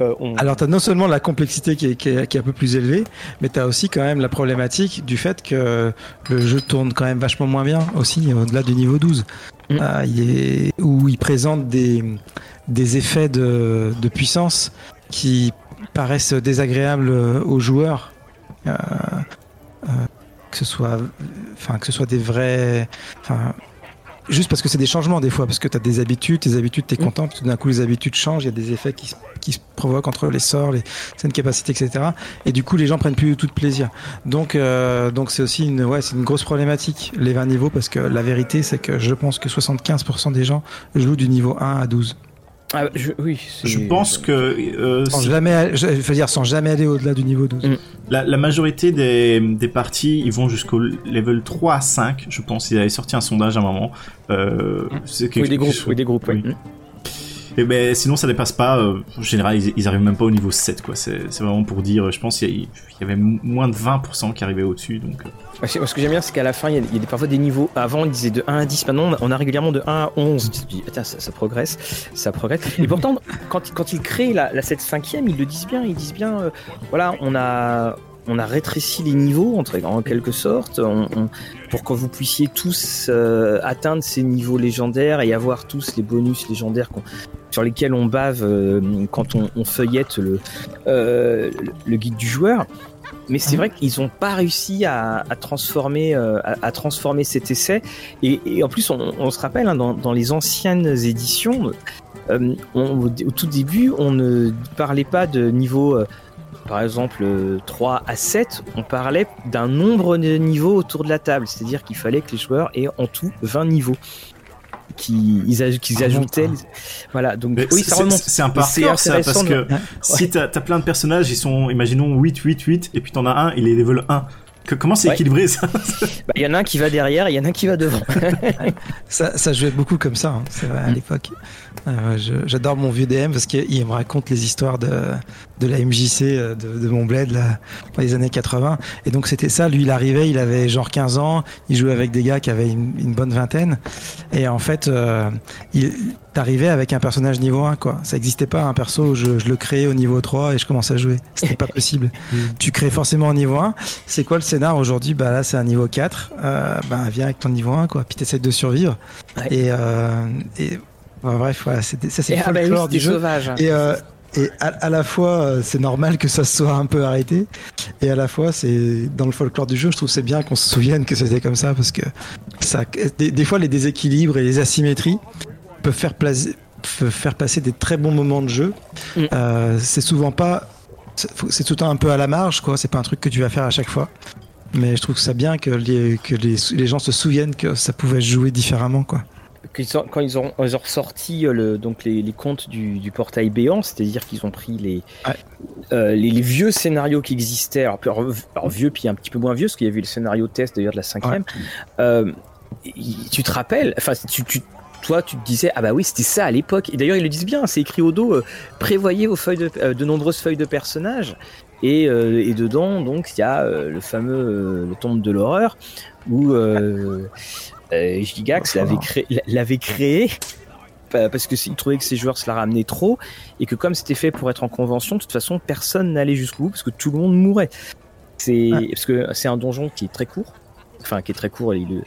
Euh, Alors, tu as non seulement la complexité qui est, qui, est, un peu plus élevée, mais tu as aussi quand même la problématique du fait que le jeu tourne quand même vachement moins bien aussi au-delà du niveau 12. Mm. Ah, il est, où il présente des, des effets de, de puissance qui paraissent désagréables aux joueurs. Euh, que ce soit, enfin, que ce soit des vrais, enfin, juste parce que c'est des changements des fois, parce que tu as des habitudes, tes habitudes, tu es mm. content, puis tout d'un coup les habitudes changent, il y a des effets qui, se provoquent entre les sorts, les scènes capacités, etc. Et du coup, les gens prennent plus tout de plaisir. Donc, euh, donc c'est aussi une, ouais, c'est une grosse problématique, les 20 niveaux, parce que la vérité, c'est que je pense que 75% des gens jouent du niveau 1 à 12. Ah, je, oui, je pense que euh, sans jamais, je veux dire sans jamais aller au-delà du niveau 12. Mm. La, la, majorité des, des parties, ils vont jusqu'au level 3 à 5, je pense. Ils avaient sorti un sondage à un moment. Euh, mm. oui, des groupes, oui, des groupes, oui. Mm. Et ben, sinon, ça dépasse pas. Euh, en général, ils, ils, arrivent même pas au niveau 7, quoi. C'est vraiment pour dire. Je pense qu'il y, avait moins de 20% qui arrivaient au-dessus, donc. Euh. ce que j'aime bien, c'est qu'à la fin, il y, a, parfois des niveaux. Avant, ils disaient de 1 à 10. Maintenant, on a régulièrement de 1 à 11. ça, ça, progresse, ça progresse. Et pourtant, quand, quand ils créent la, la 7 5 ils le disent bien. Ils disent bien, euh, voilà, on a on a rétréci les niveaux en quelque sorte pour que vous puissiez tous euh, atteindre ces niveaux légendaires et avoir tous les bonus légendaires sur lesquels on bave euh, quand on, feuillette le, euh, le guide du joueur. Mais c'est vrai qu'ils n'ont pas réussi à, transformer, à, transformer cet essai. Et, en plus, on, se rappelle, hein, dans, les anciennes éditions, au tout début, on ne parlait pas de niveau par exemple 3 à 7, on parlait d'un nombre de niveaux autour de la table, c'est-à-dire qu'il fallait que les joueurs aient en tout 20 niveaux qu'ils ajoutaient. Voilà, donc oui, ça remonte. C'est un parcours, ça, parce que si t'as as plein de personnages, ils sont, imaginons 8, 8, 8, et puis t'en as un, il est level 1. Que, comment c'est équilibré ça? Bah, Il y en a un qui va derrière, il y en a un qui va devant. ça, ça jouait beaucoup comme ça, hein, c'est vrai, à mm. l'époque. Euh, J'adore mon vieux DM parce qu'il me raconte les histoires de, de la MJC euh, de, de mon bled là, dans les années 80. Et donc c'était ça, lui il arrivait, il avait genre 15 ans, il jouait avec des gars qui avaient une, une bonne vingtaine. Et en fait, euh, il arrivait avec un personnage niveau 1 quoi. Ça n'existait pas un perso où je, je, le créais au niveau 3 et je commençais à jouer. C'était pas possible. Mm. tu crées forcément au niveau 1. C'est quoi le scénar aujourd'hui? Bah là c'est un niveau 4. Euh, bah viens avec ton niveau 1 quoi. Puis t'essaies de survivre. Et, euh, bref, ça c'est ah bah oui, du jeu. Sauvage. Et, euh, et à, la fois, euh, c'est normal que ça soit un peu arrêté, et à la fois, c'est dans le folklore du jeu, je trouve c'est bien qu'on se souvienne que c'était comme ça, parce que ça, des, fois, les déséquilibres et les asymétries peuvent faire, passer des très bons moments de jeu. Mm. Euh, c'est souvent pas, c'est tout le temps un peu à la marge, quoi. C'est pas un truc que tu vas faire à chaque fois. Mais je trouve ça bien que les, que les, les gens se souviennent que ça pouvait jouer différemment, quoi quand ils ont, ils ont ressorti euh, le, donc les, les comptes du, du, portail béant, c'est-à-dire qu'ils ont pris les, euh, les, vieux scénarios qui existaient, alors, alors, vieux puis un petit peu moins vieux, parce qu'il y avait le scénario test d'ailleurs de la cinquième. Euh, tu te rappelles, enfin tu, tu toi, tu te disais, ah bah oui, c'était ça à l'époque. Et d'ailleurs, ils le disent bien, c'est écrit au dos, prévoyez vos feuilles de, de nombreuses feuilles de personnages. Et, et dedans, donc, il y a le fameux le tombe de l'horreur où Gigax l'avait créé, l'avait créé parce que s'il trouvait que ses joueurs se la ramenaient trop et que comme c'était fait pour être en convention, de toute façon personne n'allait jusqu'au bout parce que tout le monde mourait. C'est parce que c'est un donjon qui est très court, enfin qui est très court. Il,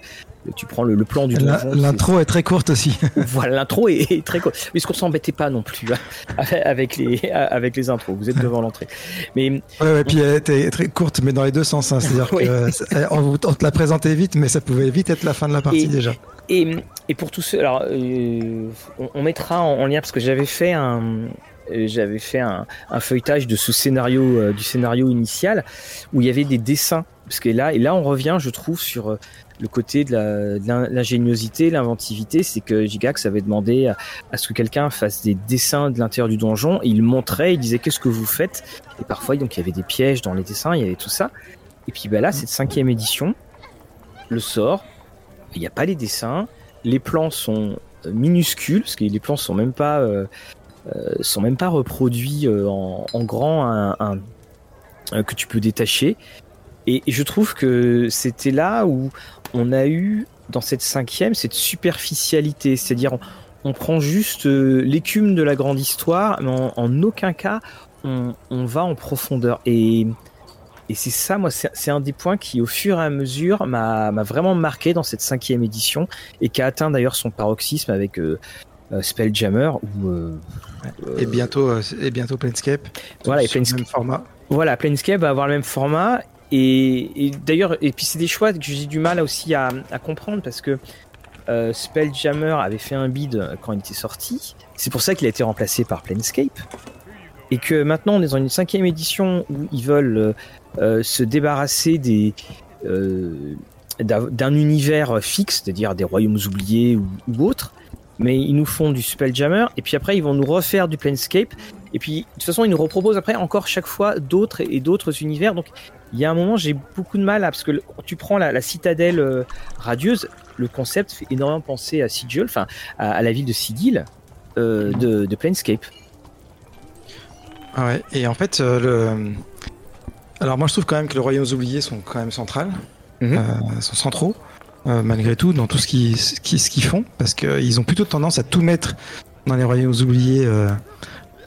tu prends le, plan du donjon. L'intro est... très courte aussi. voilà, l'intro est, très courte. Mais ce qu'on s'embêtait pas non plus hein, avec les avec les intros. Vous êtes devant l'entrée. Mais ouais, ouais, puis elle était très courte, mais dans les deux sens. Hein. C'est-à-dire qu'on te la présentait vite, mais ça pouvait vite être la fin de la partie déjà. Et, et, pour tous ceux, alors euh, on, mettra en, lien parce que j'avais fait un j'avais fait un, feuilletage de ce scénario euh, du scénario initial où il y avait des dessins parce que là et là on revient je trouve sur le côté de l'ingéniosité, l'inventivité, c'est que Gigax avait demandé à, ce que quelqu'un fasse des dessins de l'intérieur du donjon. Il montrait, il disait qu'est-ce que vous faites? Et parfois, donc il y avait des pièges dans les dessins, il y avait tout ça. Et puis bah là, cette cinquième édition, le sort, il n'y a pas les dessins, les plans sont euh, minuscules, parce que les plans sont même pas, euh, euh, sont même pas reproduits en, grand, un, que tu peux détacher. Et, je trouve que c'était là où on a eu dans cette cinquième cette superficialité, c'est-à-dire on, prend juste l'écume de la grande histoire, mais en, aucun cas on, va en profondeur. Et c'est ça, moi, c'est un des points qui, au fur et à mesure, m'a vraiment marqué dans cette cinquième édition et qui a atteint d'ailleurs son paroxysme avec euh, euh, Spelljammer euh, et bientôt et bientôt Planescape. Voilà, et Planescape. format. Voilà, Planescape va avoir le même format. Et, d'ailleurs, et puis c'est des choix que j'ai du mal aussi à, à comprendre parce que Spelljammer avait fait un bid quand il était sorti. C'est pour ça qu'il a été remplacé par Planescape et que maintenant on est dans une cinquième édition où ils veulent euh, se débarrasser des euh, d'un univers fixe, c'est-à-dire des royaumes oubliés ou, ou autres, mais ils nous font du Spelljammer, et puis après ils vont nous refaire du Planescape, et puis de toute façon ils nous reproposent après encore chaque fois d'autres et d'autres univers, donc il y a un moment j'ai beaucoup de mal à, parce que tu prends la, citadelle euh, radieuse, le concept fait énormément penser à Sigil, enfin à, la ville de Sigil de, de Planescape. Ah ouais, et en fait le alors moi je trouve quand même que les royaumes oubliés sont quand même centrales, mhm. euh, sont centraux euh, malgré tout dans tout ce qu'ils ce qu'ils font parce qu'ils ont plutôt tendance à tout mettre dans les royaumes oubliés euh,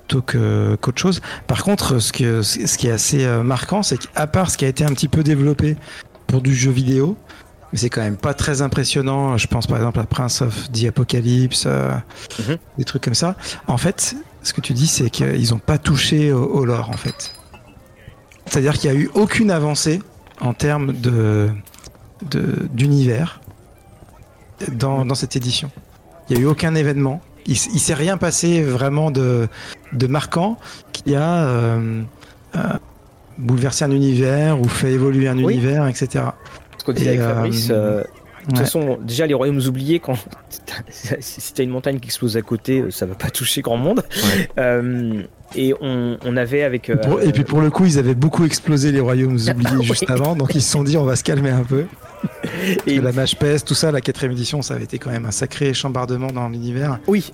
plutôt qu'autre chose. Par contre, ce que ce qui est assez marquant, c'est qu'à part ce qui a été un petit peu développé pour du jeu vidéo, mais c'est quand même pas très impressionnant. Je pense par exemple à Prince of the Apocalypse, mhm. des trucs comme ça. En fait, ce que tu dis, c'est qu'ils n'ont pas touché au lore en fait. C'est-à-dire qu'il n'y a eu aucune avancée en termes de d'univers dans, dans, cette édition. Il n'y a eu aucun événement. Il, ne s'est rien passé vraiment de, de marquant qui a euh, euh, bouleversé un univers ou fait évoluer un univers, etc. Ce qu'on disait avec Fabrice, euh, de toute façon, déjà les royaumes oubliés, quand si t'as une montagne qui explose à côté, ça va pas toucher grand monde. Euh, et on, on, avait avec. Euh, et puis pour le coup, ils avaient beaucoup explosé les royaumes oubliés juste avant, donc ils se sont dit on va se calmer un peu. et la mage peste, tout ça, la quatrième édition, ça avait été quand même un sacré chambardement dans l'univers. Oui.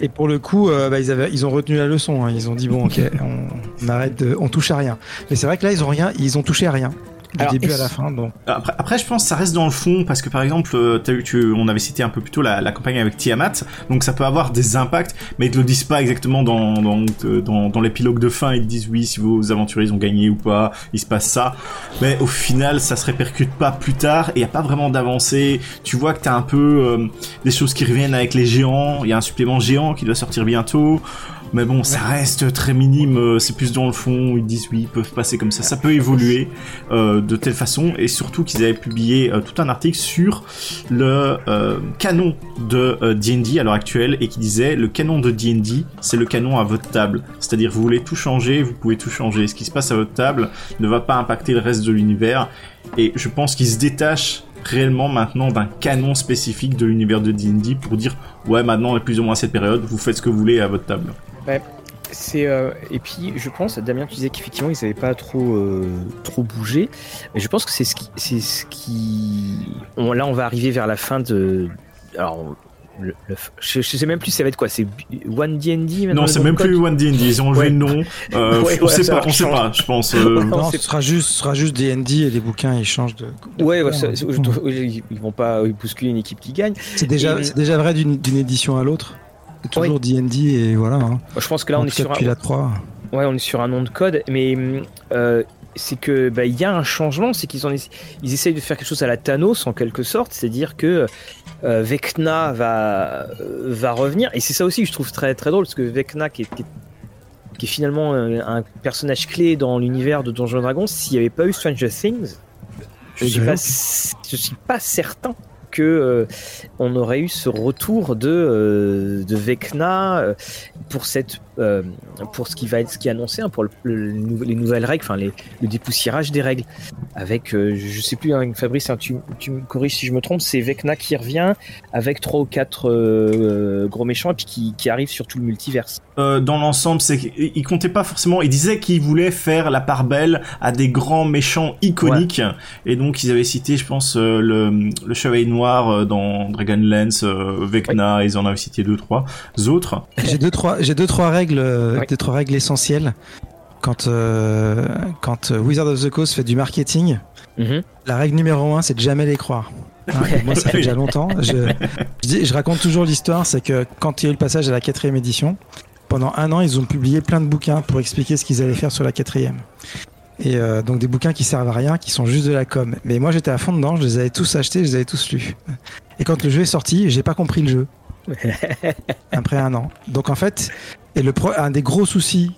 Et pour le coup, euh, bah, ils, avaient, ils ont retenu la leçon. Hein. Ils ont dit bon, ok, on, on arrête, de, on touche à rien. Mais c'est vrai que là, ils ont rien, ils ont touché à rien du début à la fin. Donc. Après, après, je pense que ça reste dans le fond parce que par exemple, euh, as eu, tu, on avait cité un peu plus tôt la, la, campagne avec Tiamat, donc ça peut avoir des impacts, mais ils te le disent pas exactement dans dans, dans, dans l'épilogue de fin. Ils te disent oui, si vos aventuriers ont gagné ou pas, il se passe ça, mais au final, ça se répercute pas plus tard et y a pas vraiment d'avancée. Tu vois que t'as un peu euh, des choses qui reviennent avec les géants. Il y a un supplément géant qui doit sortir bientôt. Mais bon, ça reste très minime, euh, c'est plus dans le fond, ils disent oui, ils peuvent passer comme ça, ça peut évoluer euh, de telle façon, et surtout qu'ils avaient publié euh, tout un article sur le euh, canon de D&D à l'heure actuelle, et qui disait le canon de D&D, c'est le canon à votre table. C'est-à-dire, vous voulez tout changer, vous pouvez tout changer. Ce qui se passe à votre table ne va pas impacter le reste de l'univers, et je pense qu'ils se détachent réellement maintenant d'un canon spécifique de l'univers de D&D pour dire ouais maintenant on est plus ou moins à cette période, vous faites ce que vous voulez à votre table. Ouais. C'est euh, et puis je pense Damien tu disais qu'effectivement ils n'avaient pas trop euh, trop bougé mais je pense que c'est ce qui c'est ce qui là on va arriver vers la fin de alors le- le- je, je sais même plus ça va être quoi, c'est One D&D maintenant Non, c'est même plus One D&D. Ils ont enlevé Ouais. le nom. Euh, Ouais, on ouais, sait pas, on sait pas. Je pense. euh, Non, ce sera juste, ce sera juste D&D et les bouquins ils changent de. de Ouais, ouais, couleur, ça- je- je- ils vont pas bousculer une équipe qui gagne. C'est déjà, Et- c'est déjà vrai d'une d'une édition à l'autre? Toujours D&D et voilà. hein. Je pense que là on est sur un, la 3. Ouais, on est sur un nom de code, mais euh, c'est que bah, il y a un changement, c'est qu'ils ont ils essayent de faire quelque chose à la Thanos en quelque sorte, c'est-à-dire que euh, Vecna va euh, va revenir, et c'est ça aussi que je trouve très très drôle parce que Vecna qui est, qui est, qui est finalement euh, un personnage clé dans l'univers de Donjons Dragons, s'il n'y avait pas eu Stranger Things, je suis Exact. pas je suis pas certain que euh, on aurait eu ce retour de euh, de Vecna euh, pour cette euh, pour ce qui va être ce qui est annoncé hein, pour le- le- les nou- les nouvelles règles enfin les, le dépoussiérage des règles. Avec je sais plus hein, Fabrice hein, tu, tu me corriges si je me trompe c'est Vecna qui revient avec trois ou quatre gros méchants et puis qui, qui arrive sur tout le multiverse. Dans l'ensemble, c'est qu'il comptait pas forcément. Il disait qu'il voulait faire la part belle à des grands méchants iconiques, et donc ils avaient cité, je pense, le, le Chevalier Noir euh, dans Dragonlance, euh, Vecna. Ils en avaient cité deux trois autres. J'ai deux trois, j'ai deux trois règles, euh, Oui. deux trois règles essentielles. Quand quand Wizard of the Coast fait du marketing, Mhm. la règle numéro un, c'est de jamais les croire. Hein, moi, ça fait déjà longtemps. Je, je, dis- je raconte toujours l'histoire, c'est que quand il y a eu le passage à la quatrième édition, pendant un an, ils ont publié plein de bouquins pour expliquer ce qu'ils allaient faire sur la quatrième. Et euh, donc des bouquins qui servent à rien, qui sont juste de la com. Mais moi, j'étais à fond dedans, je les avais tous achetés, je les avais tous lus. Et quand le jeu est sorti, j'ai pas compris le jeu après un an. Donc en fait, et le pro- un des gros soucis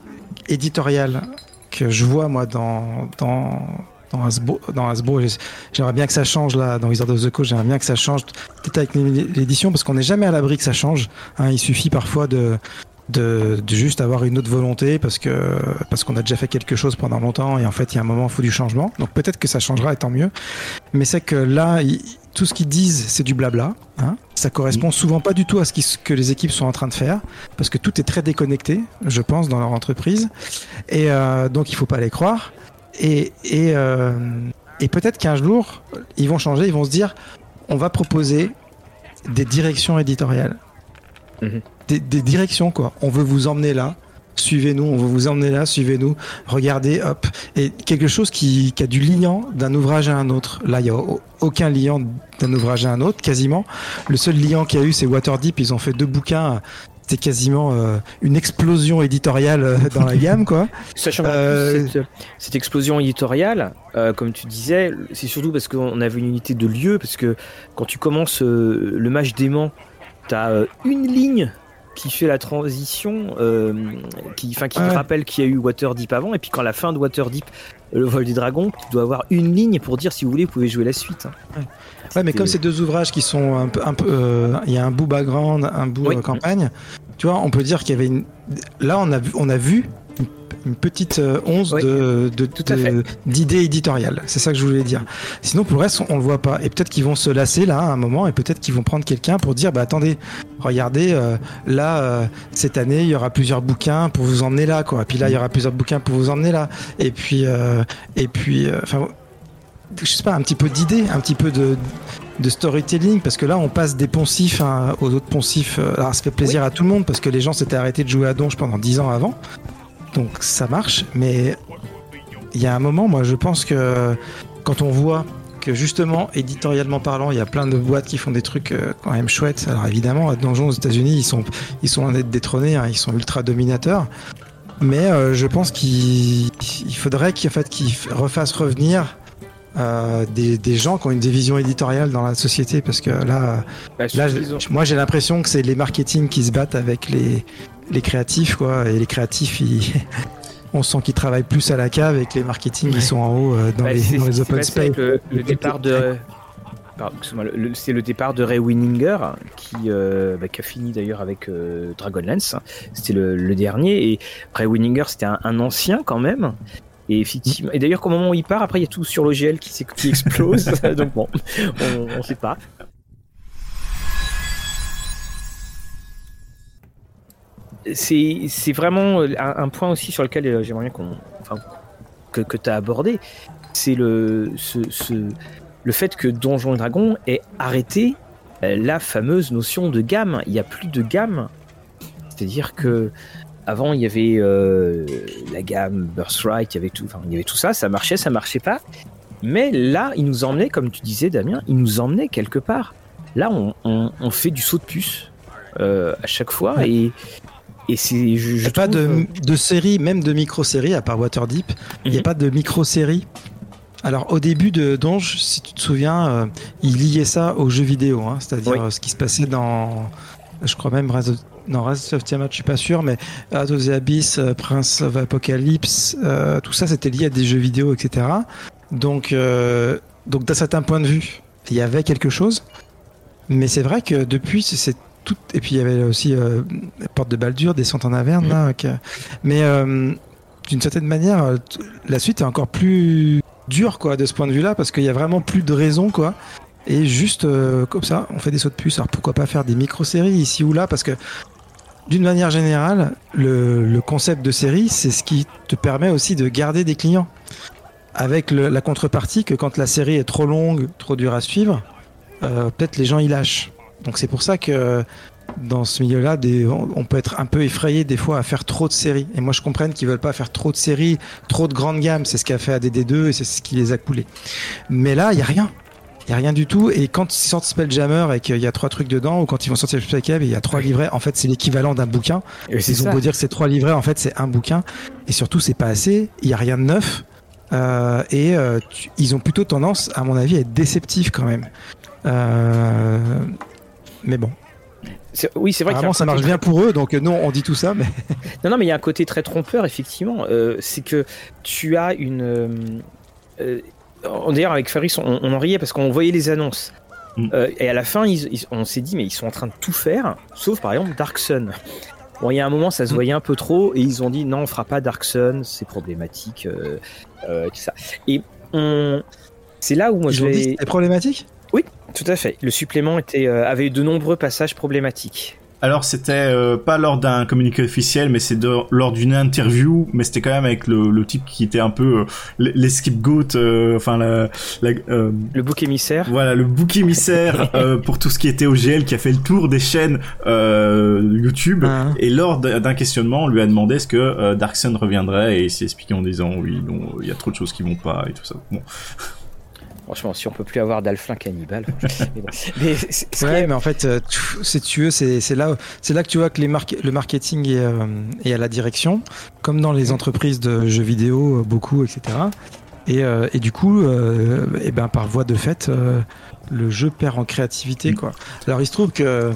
éditorial que je vois moi dans dans dans Hasbro, dans Hasbro, j'ai- j'aimerais bien que ça change là dans Wizard of the Coast, j'aimerais bien que ça change peut-être avec l'édition parce qu'on n'est jamais à l'abri que ça change. hein. il suffit parfois de de, de juste avoir une autre volonté parce que parce qu'on a déjà fait quelque chose pendant longtemps et en fait il y a un moment il faut du changement. Donc peut-être que ça changera et tant mieux. Mais c'est que là tout ce qu'ils disent c'est du blabla. Hein. Ça correspond souvent pas du tout à ce, qui- ce que les équipes sont en train de faire parce que tout est très déconnecté, je pense, dans leur entreprise. Et euh, donc il faut pas les croire. Et et, euh, et peut-être qu'un jour ils vont changer, ils vont se dire on va proposer des directions éditoriales Mhm. Des, des directions quoi. On veut vous emmener là. Suivez-nous, on veut vous emmener là, suivez-nous, regardez, hop. Et quelque chose qui, qui a du liant d'un ouvrage à un autre. Là, il n'y a au- aucun liant d'un ouvrage à un autre, quasiment. Le seul liant qu'il y a eu, c'est Waterdeep. Ils ont fait deux bouquins. C'était quasiment euh, une explosion éditoriale euh, dans la gamme, quoi. Sachant qu'en Euh, cette, cette explosion éditoriale, comme tu disais, c'est surtout parce qu'on avait une unité de lieu, parce que quand tu commences le match d'aimant, tu as une ligne qui fait la transition, euh, qui, enfin, qui Ouais. rappelle qu'il y a eu Waterdeep avant, et puis quand la fin de Waterdeep, le vol des dragons, tu dois avoir une ligne pour dire si vous voulez, vous pouvez jouer la suite. hein. Ouais, mais comme ces deux ouvrages qui sont un peu, un peu, euh, il y a un bout background, un bout Oui. euh, campagne. Tu vois, on peut dire qu'il y avait une. Là, on a vu, on a vu une, petite euh, once Oui. de, d'idées éditoriales. C'est ça que je voulais dire. Sinon, pour le reste, on, on le voit pas. Et peut-être qu'ils vont se lasser là à un moment, et peut-être qu'ils vont prendre quelqu'un pour dire, bah attendez, regardez, euh, là euh, cette année, il y aura plusieurs bouquins pour vous emmener là, quoi. Et puis là, il y aura plusieurs bouquins pour vous emmener là. Et puis, euh, et puis, enfin je sais pas, un petit peu d'idées, un petit peu de, de storytelling, parce que là, on passe des poncifs hein, aux autres poncifs. Alors, ça fait plaisir à tout le monde, parce que les gens s'étaient arrêtés de jouer à Donge pendant 10 ans avant. Donc, ça marche, mais il y a un moment, moi, je pense que quand on voit que justement, éditorialement parlant, il y a plein de boîtes qui font des trucs euh, quand même chouettes. Alors évidemment, à Donjon aux États-Unis, ils sont, ils sont loin d'être détrônés, hein, ils sont ultra dominateurs. Mais euh, je pense qu'il il faudrait qu'ils en fait, qu'ils refassent revenir euh, des, des gens qui ont une division éditoriale dans la société parce que là, Bah, là moi j'ai l'impression que c'est les marketing qui se battent avec les, les créatifs quoi et les créatifs ils, on sent qu'ils travaillent plus à la cave et que les marketing ils sont en haut euh, dans, Bah, les, dans les qui open space avec le, le départ de. C'est le départ de Ray Winninger qui, euh, bah, qui a fini d'ailleurs avec euh, Dragonlance. C'était le, le dernier et Ray Winninger c'était un, un ancien quand même. Et effectivement, et d'ailleurs, qu'au moment où il part, après il y a tout sur l'OGL qui, qui explose. Donc bon, on, on sait pas. C'est vraiment un, un point aussi sur lequel euh, j'aimerais bien qu'on, enfin, que, que tu as abordé. C'est le, ce, ce- le fait que Donjons et Dragons ait arrêté la fameuse notion de gamme. Il n'y a plus de gamme. C'est-à-dire que avant, il y avait euh, la gamme Birthright, il y avait tout, enfin, il y avait tout ça, ça marchait, ça marchait pas. Mais là, il nous emmenait, comme tu disais, Damien, il nous emmenait quelque part. Là, on, on, on fait du saut de puce euh, à chaque fois et, et c'est. Je, je pas de, de série, même de micro-série, à part Waterdeep, il n'y a Mhm. pas de micro-série. Alors, au début de Donge, si tu te souviens, euh, il liait ça aux jeux vidéo, hein, c'est-à-dire Oui. euh, ce qui se passait dans. Je crois même Rise of, non, Rise of Tiamat, je suis pas sûr, mais Out of the Abyss, euh, Prince of Apocalypse, euh, tout ça c'était lié à des jeux vidéo, etc. Donc, euh, donc d'un certain point de vue, il y avait quelque chose. Mais c'est vrai que depuis, c'est tout. Et puis il y avait aussi euh, la porte de Baldur, descente en Averne, là. Mais euh, d'une certaine manière, euh, la suite est encore plus dure, quoi, de ce point de vue-là, parce qu'il y a vraiment plus de raison, quoi. Et juste euh, comme ça, on fait des sauts de puce. Alors pourquoi pas faire des micro-séries ici ou là Parce que d'une manière générale, le, le concept de série, c'est ce qui te permet aussi de garder des clients. Avec le- la contrepartie que quand la série est trop longue, trop dure à suivre, euh, peut-être les gens y lâchent. Donc c'est pour ça que dans ce milieu-là, on, peut être un peu effrayé des fois à faire trop de séries. Et moi je comprends qu'ils veulent pas faire trop de séries, trop de grandes gammes. C'est ce qu'a fait ADD2 et c'est ce qui les a coulés. Mais là, il y a rien. Il y a rien du tout. Et quand ils sortent Spelljammer et qu'il y a trois trucs dedans, ou quand ils vont sortir Spellcave et il y a trois livrets, en fait c'est l'équivalent d'un bouquin. Et Ils ont beau dire que c'est trois livrets, en fait c'est un bouquin. Et surtout c'est pas assez. Il y a rien de neuf. Euh, et euh, tu- ils ont plutôt tendance, à mon avis, à être déceptifs quand même. Euh, mais bon, C'est- Oui, c'est vrai apparemment ça marche très- bien pour eux, donc euh, non, on dit tout ça, mais Non, non, mais il y a un côté très trompeur, effectivement. Euh, c'est que tu as une. euh, D'ailleurs, avec Faris, on, on en riait parce qu'on voyait les annonces. Mm. Euh, et à la fin, ils- ils- on s'est dit, mais ils sont en train de tout faire, sauf par exemple Dark Sun. Bon, il y a un moment, ça se Mm. voyait un peu trop, et ils ont dit, non, on fera pas Dark Sun, c'est problématique, euh, euh, tout ça. Et on... c'est là où moi ils je ont dit que vais. c'était problématique? Tout à fait. Le supplément était, euh, avait eu de nombreux passages problématiques. Alors c'était euh, pas lors d'un communiqué officiel, mais c'est de- lors d'une interview, mais c'était quand même avec le, le type qui était un peu euh, les scapegoats, euh, enfin la, la- euh, Le bouc émissaire. voilà le bouc émissaire euh, pour tout ce qui était OGL, qui a fait le tour des chaînes euh, YouTube. Hein. Et lors d'un questionnement, on lui a demandé est-ce que euh, Dark Sun reviendrait, et il s'est expliqué en disant oui, non, il y a trop de choses qui vont pas et tout ça. Bon. Franchement, si on peut plus avoir d'Alflin cannibale. mais bon. Mais Ouais, est- mais en fait, euh, tu- c'est tueux, c'est là, c'est là que tu vois que les le marketing est, euh, est à la direction, comme dans les entreprises de jeux vidéo, euh, beaucoup, etc. Et, euh, et du coup, euh, et ben par voie de fait, euh, le jeu perd en créativité, quoi. Alors il se trouve que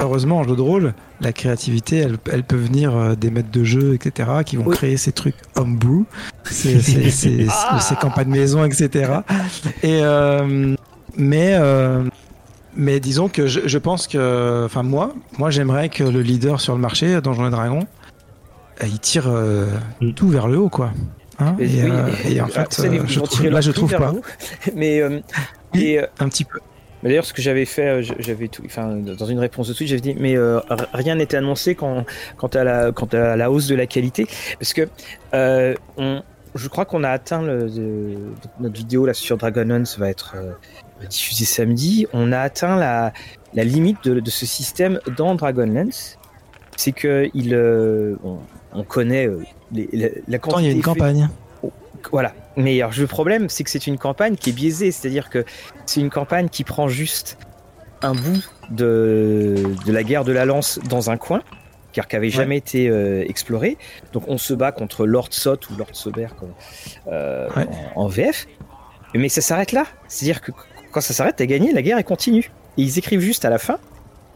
heureusement en jeu de rôle, la créativité, elle, elle peut venir des maîtres de jeu, etc., qui vont Oui. créer ces trucs homebrew, Ah ces campagnes maison, etc. Et euh, mais euh, mais disons que je, je pense que, enfin moi, moi j'aimerais que le leader sur le marché, Donjons et Dragons, euh, il tire euh, Mm. tout vers le haut, quoi. Hein et, oui, et en ah, fait, je trouve- là je trouve pas. vous. Mais et, Un petit peu. d'ailleurs, ce que j'avais fait, j'avais tout, enfin, dans une réponse de tweet, j'avais dit, mais euh, rien n'était annoncé quand, quant à la, quant à la hausse de la qualité, parce que euh, on, je crois qu'on a atteint le, de- notre vidéo là sur Dragonlance va être euh, diffusée samedi. On a atteint la, la limite de, de ce système dans Dragonlance. C'est que il, euh, on, on connaît euh, les, la, la Pourtant, il y a une campagne. voilà. Mais alors, le problème, c'est que c'est une campagne qui est biaisée. C'est-à-dire que c'est une campagne qui prend juste un bout de, de la guerre de la lance dans un coin, car qui avait jamais été euh, exploré. Donc, on se bat contre Lord Sot ou Lord Sober comme, euh, Ouais. en, en VF. Mais ça s'arrête là. C'est-à-dire que quand ça s'arrête, t'as gagné, la guerre est continue. Et ils écrivent juste à la fin.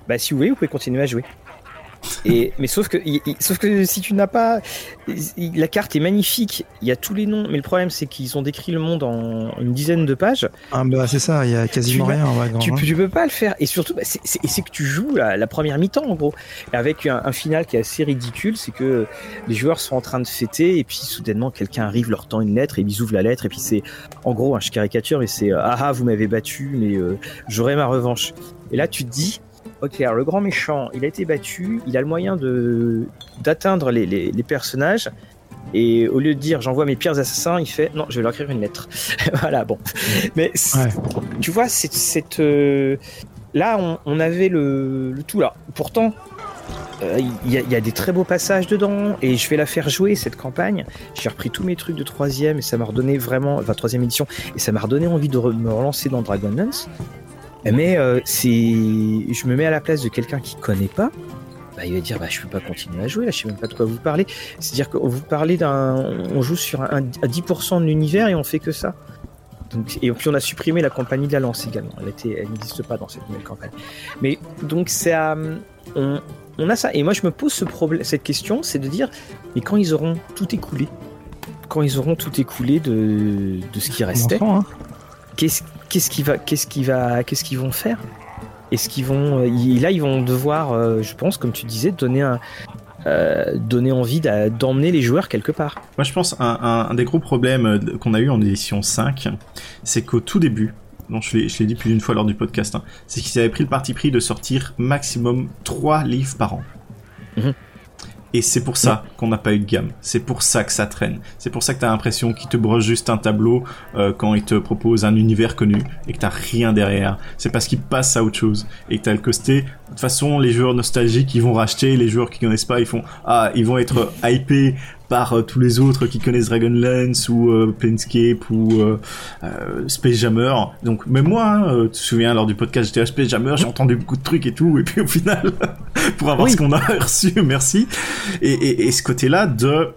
Bah, si vous voulez, vous pouvez continuer à jouer. Et, mais sauf que, sauf que si tu n'as pas, la carte est magnifique, il y a tous les noms, mais le problème c'est qu'ils ont décrit le monde en une dizaine de pages. Ah, bah, c'est ça, il y a quasiment Tu rien en vrai. grand, Tu, hein. tu peux pas le faire, et surtout, bah, c'est que tu joues la, la première mi-temps en gros, avec un, un final qui est assez ridicule, c'est que les joueurs sont en train de fêter, et puis soudainement quelqu'un arrive, leur tend une lettre, et ils ouvrent la lettre, et puis c'est, en gros, un je caricature, et c'est euh, ah ah vous m'avez battu, mais euh, j'aurai ma revanche. Et là tu te dis, ok, alors le grand méchant, il a été battu, il a le moyen de d'atteindre les, les, les personnages. Et au lieu de dire j'envoie mes pires assassins, il fait non, je vais leur écrire une lettre. voilà, bon. Mais Ouais. tu vois, c'est cette. euh, là, on, avait le, tout là. Pourtant, euh, il y, a des très beaux passages dedans et je vais la faire jouer cette campagne. J'ai repris tous mes trucs de troisième et ça m'a redonné vraiment, enfin troisième édition, et ça m'a redonné envie de me relancer dans Dragonlance. Mais euh, je me mets à la place de quelqu'un qui connaît pas. Bah, il va dire bah je peux pas continuer à jouer là, je sais même pas de quoi vous parlez. C'est-à-dire que vous parlez d'un, on joue sur un, à 10% de l'univers et on fait que ça. Donc, et puis on a supprimé la compagnie de la lance également. Elle, était, elle n'existe pas dans cette nouvelle campagne. Mais donc on, on a ça. Et moi, je me pose ce problème, cette question, c'est de dire, mais quand ils auront tout écoulé, quand ils auront tout écoulé de, de ce qui restait, hein. qu'est-ce qu'est-ce qui va, qu'est-ce qui va, qu'est-ce qu'ils vont faire? Est-ce qu'ils vont, euh, là, ils vont devoir, euh, je pense, comme tu disais, donner un, euh, donner envie d'emmener les joueurs quelque part. Moi, je pense un, un, un des gros problèmes qu'on a eu en édition 5, c'est qu'au tout début, non, je l'ai dit plus d'une fois lors du podcast, hein, c'est qu'ils avaient pris le parti pris de sortir maximum 3 livres par an. Mhm. Et c'est pour ça qu'on n'a pas eu de gamme. C'est pour ça que ça traîne. C'est pour ça que t'as l'impression qu'ils te brochent juste un tableau euh, quand ils te proposent un univers connu et que t'as rien derrière. C'est parce qu'ils passent à autre chose et que t'as le costé. De toute façon, les joueurs nostalgiques, ils vont racheter. Les joueurs qui connaissent pas, ils font ah, ils vont être hypés par euh, tous les autres qui connaissent Dragonlance ou euh, Planescape ou euh, euh, Space Jammer. Donc même moi, hein, tu te souviens lors du podcast j'étais à Space Jammer, j'ai entendu beaucoup de trucs et tout, et puis au final, pour avoir ce qu'on a reçu, merci. Et, et, et ce côté-là de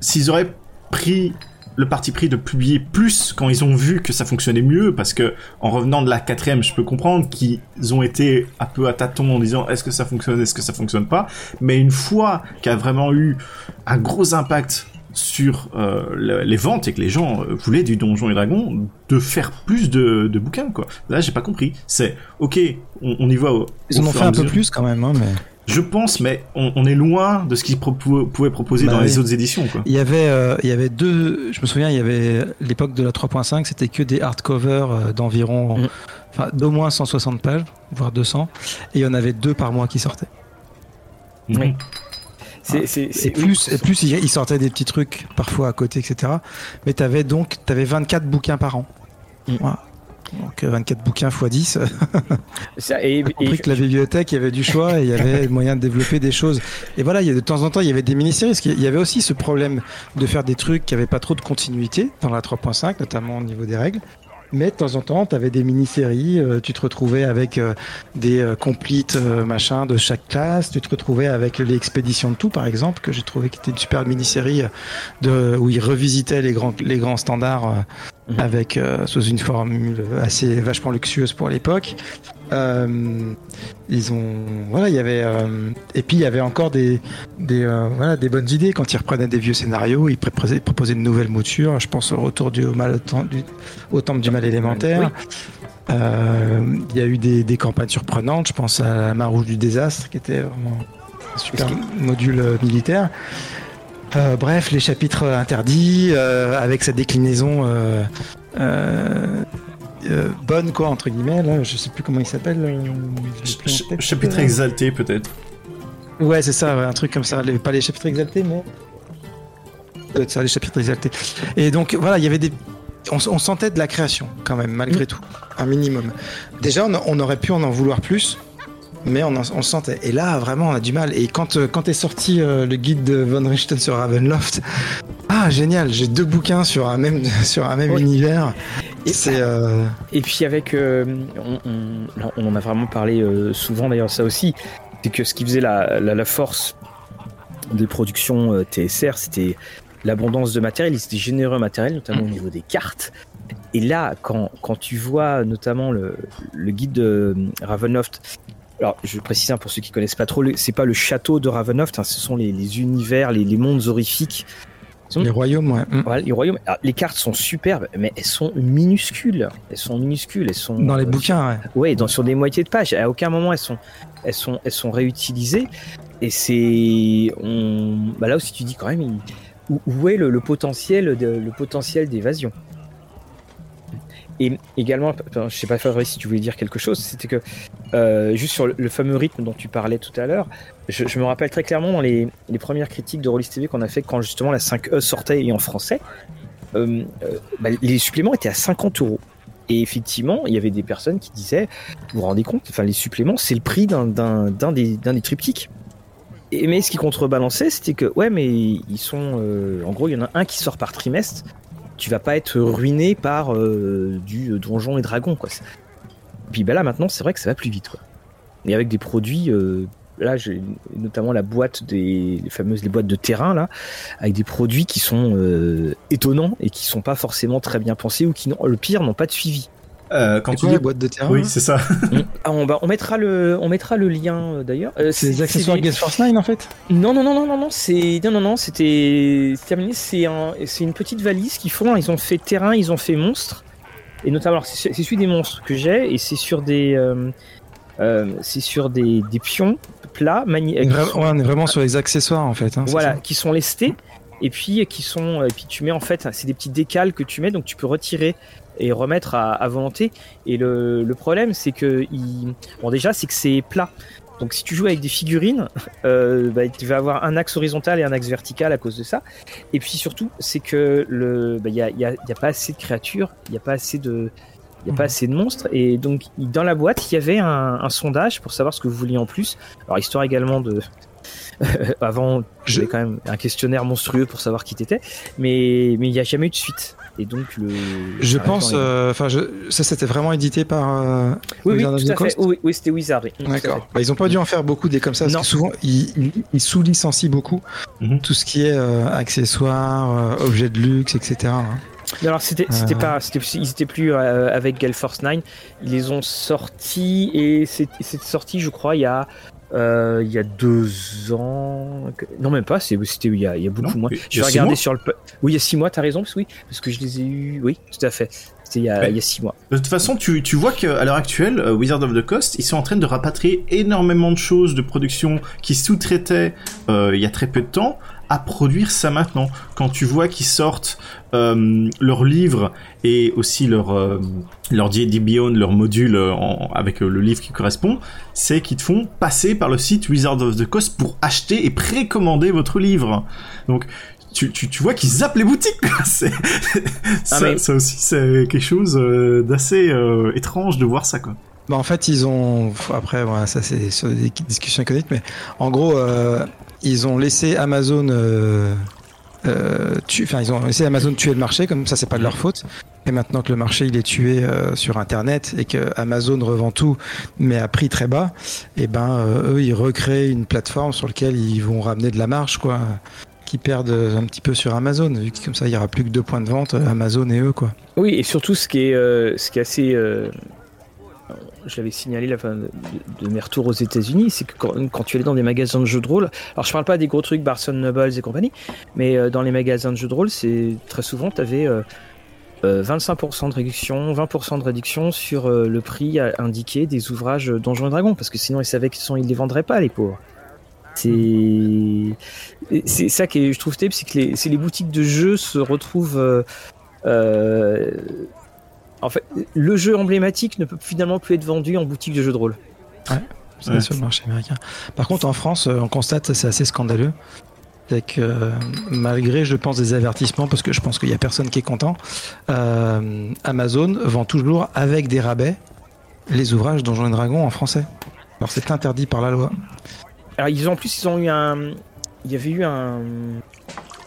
s'ils auraient pris le parti pris de publier plus quand ils ont vu que ça fonctionnait mieux, parce que en revenant de la quatrième, je peux comprendre qu'ils ont été un peu à tâtons en disant est-ce que ça fonctionne, est-ce que ça fonctionne pas, mais une fois qu'il a vraiment eu un gros impact sur euh, les ventes et que les gens euh, voulaient du Donjon et Dragon, de faire plus de, bouquins quoi. Là j'ai pas compris. C'est ok, on, y voit. Ils en ont fait un peu plus quand même, hein, mais. Je pense, mais on, est loin de ce qu'ils pouvaient proposer bah dans les autres éditions. Quoi. Il y avait, euh, il y avait deux. Je me souviens, il y avait l'époque de la 3.5, c'était que des hardcovers euh, d'environ, mm. enfin d'au moins 160 pages, voire 200, et il y en avait deux par mois qui sortaient. Oui. C'est plus, et plus il sortait des petits trucs parfois à côté, etc. Mais tu avais donc avais 24 bouquins par an. Mm. Donc 24 euh, bouquins x 10. Ça, et, compris que la bibliothèque, il y avait du choix et il y avait moyen de développer des choses. Et voilà, il y a de temps en temps, il y avait des mini-séries. Il y avait aussi ce problème de faire des trucs qui n'avaient pas trop de continuité dans la 3.5, notamment au niveau des règles. Mais de temps en temps, tu avais des mini-séries, euh, tu te retrouvais avec euh, des euh, complites machin de chaque classe, tu te retrouvais avec l'expédition de tout, par exemple, que j'ai trouvé qui était une super mini-série de où ils revisitaient les grands les grands standards mhm. avec sous une formule assez vachement luxueuse pour l'époque. Euh, ils ont, voilà, il y avait, euh, et puis il y avait encore des, des, euh, voilà, des bonnes idées quand ils reprenaient des vieux scénarios, ils proposaient, proposaient de nouvelles moutures. Je pense au retour du, au, mal, du, au temple du mal élémentaire. Il y a eu des, des, campagnes surprenantes. Je pense à la main rouge du désastre, qui était vraiment un super module militaire. Euh, bref, les chapitres interdits, euh, avec sa déclinaison euh, euh, bonne, quoi, entre guillemets. Là, je sais plus comment il s'appelle. Euh, chapitre exalté, peut-être. Ouais, c'est ça, un truc comme ça. pas les chapitres exaltés, mais. Peut-être ça, les chapitres exaltés. Et donc, voilà, il y avait des. On, sentait de la création, quand même, malgré mm. tout. Un minimum. Déjà, on, aurait pu en en vouloir plus mais on, on, sentait. Et là, vraiment, on a du mal. Et quand, euh, quand est sorti le guide de Von Richten sur Ravenloft, ah génial, j'ai deux bouquins sur un même, sur un même univers. Et, euh, et puis avec, euh, on, en a vraiment parlé euh, souvent d'ailleurs ça aussi, c'est que ce qui faisait la, la, force des productions TSR, c'était l'abondance de matériel, ils étaient généreux matériel, notamment au mm. niveau des cartes. Et là, quand, quand tu vois notamment le, le guide de Ravenloft, alors je précise pour ceux qui connaissent pas trop, c'est pas le château de Ravenloft, hein, ce sont les, les univers, les, les mondes horrifiques les royaumes, ouais. Mm. les royaumes. les cartes sont superbes, mais elles sont minuscules. Elles sont minuscules. Elles sont dans les bouquins. Ouais. dans sur des moitiés de pages. À aucun moment elles sont, elles sont, elles sont réutilisées. Et c'est, on, bah là aussi tu dis quand même, où, est le, potentiel, le potentiel d'évasion? Et également, je sais pas Fabrice si tu voulais dire quelque chose, c'était que euh, juste sur le, fameux rythme dont tu parlais tout à l'heure, je, me rappelle très clairement dans les, premières critiques de Rollis TV qu'on a fait quand justement la 5E sortait et en français, euh, euh, bah, les suppléments étaient à 50 euros. Et effectivement, il y avait des personnes qui disaient, vous vous rendez compte, enfin les suppléments, c'est le prix d'un des, des triptyques. Et, mais ce qui contrebalançait, c'était que, ouais, mais ils sont. en gros, il y en a un qui sort par trimestre. Tu vas pas être ruiné par euh, du donjon et dragon, quoi. Puis bah là, maintenant, c'est vrai que ça va plus vite. Et avec des produits. euh, là, j'ai notamment la boîte des les fameuses les boîtes de terrain, là, avec des produits qui sont euh, étonnants et qui sont pas forcément très bien pensés ou qui, le pire, n'ont pas de suivi. Euh, quand tu quoi dis... les boîtes de terrain Oui, c'est ça. Ah, on, mettra le, on mettra le lien euh, d'ailleurs. Euh, C'est des accessoires des- Guess Force 9 en fait Non, non, non, non, non, non, c'est non, non, non, c'était c'est terminé. C'est un, c'est une petite valise qu'ils font. Ils ont fait terrain, ils ont fait monstre, et notamment, c'est celui des monstres que j'ai, et c'est sur des, euh, euh, c'est sur des, des pions plats, mani- qui Vra- sont- ouais, On est vraiment sur les accessoires en fait. hein, voilà, ça qui sont lestés, et puis qui sont, et puis tu mets en fait, c'est des petits décals que tu mets, donc tu peux retirer et remettre à, à volonté. Et le, le problème, c'est que, il... bon, déjà, c'est que c'est plat. Donc si tu joues avec des figurines, euh, bah, tu vas avoir un axe horizontal et un axe vertical à cause de ça. Et puis surtout, c'est que le, bah, il y a, il y a- y pas assez de créatures, il n'y a pas assez de, il y a pas Mhm. assez de monstres. Et donc dans la boîte, il y avait un, un sondage pour savoir ce que vous vouliez en plus. Alors histoire également de, avant, j'avais quand même un questionnaire monstrueux pour savoir qui t'étais, mais mais il n'y a jamais eu de suite. Et donc le, Je pense, euh, enfin, je... ça c'était vraiment édité par. euh, oui, oui, Wizard of tout the à fait. Coast Oui, oui, c'était Wizard. oui. D'accord. Bah, ils ont pas dû en faire beaucoup des comme ça parce Non. que souvent ils, ils- sous-licencient beaucoup Mhm. tout ce qui est euh, accessoires, euh, objets de luxe, etc. hein. Mais Alors c'était c'était Euh. pas c'était ils étaient plus euh, avec Gale Force 9, ils les ont sortis et c'est sorti je crois il y a euh, il y a deux ans non même pas c'était il y a il y a beaucoup Non, moins. je vais regarder sur le oui il y a six mois t'as raison parce, que oui parce que je les ai eu oui tout à fait. C'était il y a Ouais. il y a six mois. De toute façon, tu, tu vois qu'à l'heure actuelle, euh, Wizard of the Coast, ils sont en train de rapatrier énormément de choses de production qui sous-traitaient euh, il y a très peu de temps à produire ça maintenant. Quand tu vois qu'ils sortent euh, leurs livres et aussi leur euh, leur D&D Beyond, leur module euh, en- avec euh, le livre qui correspond, c'est qu'ils te font passer par le site Wizard of the Coast pour acheter et précommander votre livre. Donc tu, tu, tu vois qu'ils zappent les boutiques. C'est- ça, aussi, c'est quelque chose euh, d'assez euh, étrange de voir ça. Quoi. Bah, en fait, ils ont. Après, voilà, ça c'est sur des discussions économiques, mais en gros, euh, ils ont laissé Amazon. Euh, euh, tu- Enfin, ils ont laissé Amazon tuer le marché, comme ça, c'est pas de leur faute. Et maintenant que le marché il est tué euh, sur Internet et que Amazon revend tout, mais à prix très bas, et ben euh, eux ils recréent une plateforme sur laquelle ils vont ramener de la marge, quoi, qui perdent un petit peu sur Amazon, vu que comme ça il y aura plus que deux points de vente, Amazon et eux, quoi. oui et surtout ce qui est euh, ce qui est assez je l'avais signalé la fin de, mes retours aux États-Unis, c'est que quand, tu allais dans des magasins de jeux de rôle, alors je parle pas des gros trucs Barson Nobles et compagnie, mais euh, dans les magasins de jeux de rôle, c'est très souvent tu avais 25% de réduction, 20% de réduction sur euh, le prix indiqué des ouvrages Donjons et Dragons, parce que sinon ils savaient qu'ils sont, les vendraient pas les pauvres. C'est ça qui est, je trouve terrible, c'est que les, boutiques de jeux se retrouvent euh, en fait, le jeu emblématique ne peut finalement plus être vendu en boutique de jeux de rôle. C'est Ouais. sur le marché américain. Par contre, en France, euh, on constate, c'est assez scandaleux. C'est que euh, malgré, je pense, des avertissements, parce que je pense qu'il y a personne qui est content, euh, Amazon vend toujours avec des rabais les ouvrages Donjons et Dragons en français. Alors c'est interdit par la loi. Alors ils ont, en plus ils ont eu un, il y avait eu un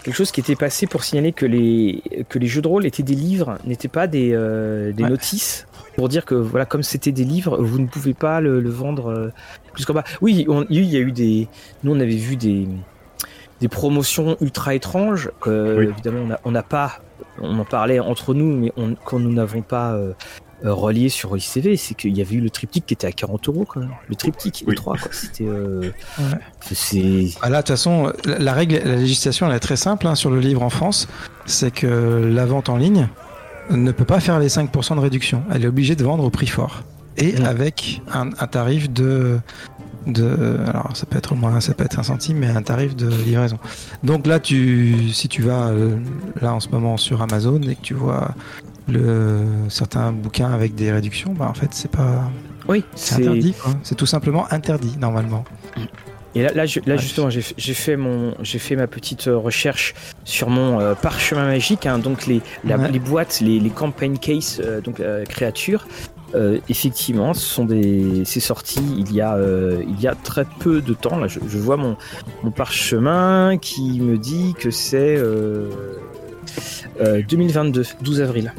quelque chose qui était passé pour signaler que les que les jeux de rôle étaient des livres, n'étaient pas des euh, des Ouais. notices pour dire que voilà comme c'était des livres, vous ne pouvez pas le, le vendre euh, plus qu'en bas. Oui, on- il y a eu des, nous on avait vu des des promotions ultra étranges que Oui. évidemment on n'a pas, on en parlait entre nous, mais on, quand nous n'avons pas euh, relié sur TV, c'est qu'il y avait eu le triptyque qui était à 40 euros quand même. Le triptyque, les Oui. trois quoi. C'était euh, Ouais. c'est Ah là, de toute façon, la, la règle, la législation, elle est très simple hein, sur le livre en France. C'est que la vente en ligne ne peut pas faire les 5% de réduction. Elle est obligée de vendre au prix fort. Et Ouais. avec un, un tarif de, de. Alors, ça peut être au moins, ça peut être un centime, mais un tarif de livraison. Donc là, tu, si tu vas euh, là en ce moment sur Amazon et que tu vois le, certains bouquins avec des réductions, bah en fait, c'est pas. oui, C'est interdit. C'est tout simplement interdit, normalement. Et là, là, là justement, j'ai fait mon, fait ma petite recherche sur mon parchemin magique, hein, donc les, les boîtes, les, les campaign case, donc créatures. Euh, effectivement, ce sont des, c'est sorti il y a, euh, il y a très peu de temps. Là, je, vois mon, mon, parchemin qui me dit que c'est 2022, euh, 12 avril.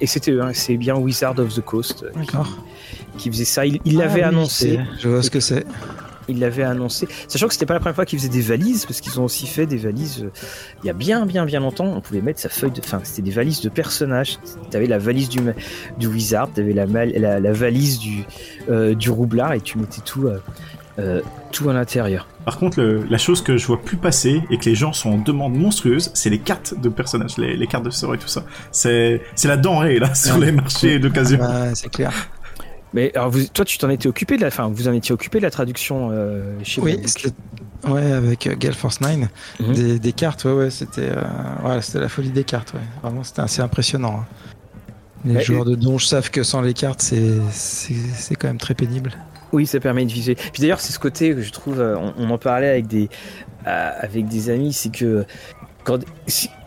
Et c'était eux, hein, c'est bien Wizard of the Coast qui, faisait ça. Il l'avait ah annoncé. Je vois ce que c'est il l'avait annoncé. Sachant que c'était pas la première fois qu'ils faisaient des valises, parce qu'ils ont aussi fait des valises euh, il y a bien, bien, bien longtemps. On pouvait mettre sa feuille de. Enfin, c'était des valises de personnages. T'avais la valise du, du wizard, t'avais la, la, la valise du, euh, du roublard, et tu mettais tout, euh, tout à l'intérieur. Par contre, la chose que je vois plus passer et que les gens sont en demande monstrueuse, c'est les cartes de personnages, les, cartes de sort et tout ça. C'est la denrée là sur les marchés d'occasion. c'est clair. Mais alors vous, toi, tu t'en étais occupé de la, enfin, vous en étiez occupé de la traduction euh, chez Oui, ouais, avec euh, Gale Force 9, mhm. des, des, cartes, ouais, ouais, c'était, euh, c'était la folie des cartes, ouais. Vraiment, c'était assez impressionnant. Hein. Les joueurs de donge savent que sans les cartes, c'est, c'est, quand même très pénible. Oui, ça permet de viser. Puis d'ailleurs, c'est ce côté que je trouve, euh, on, on en parlait avec des, avec des amis, c'est que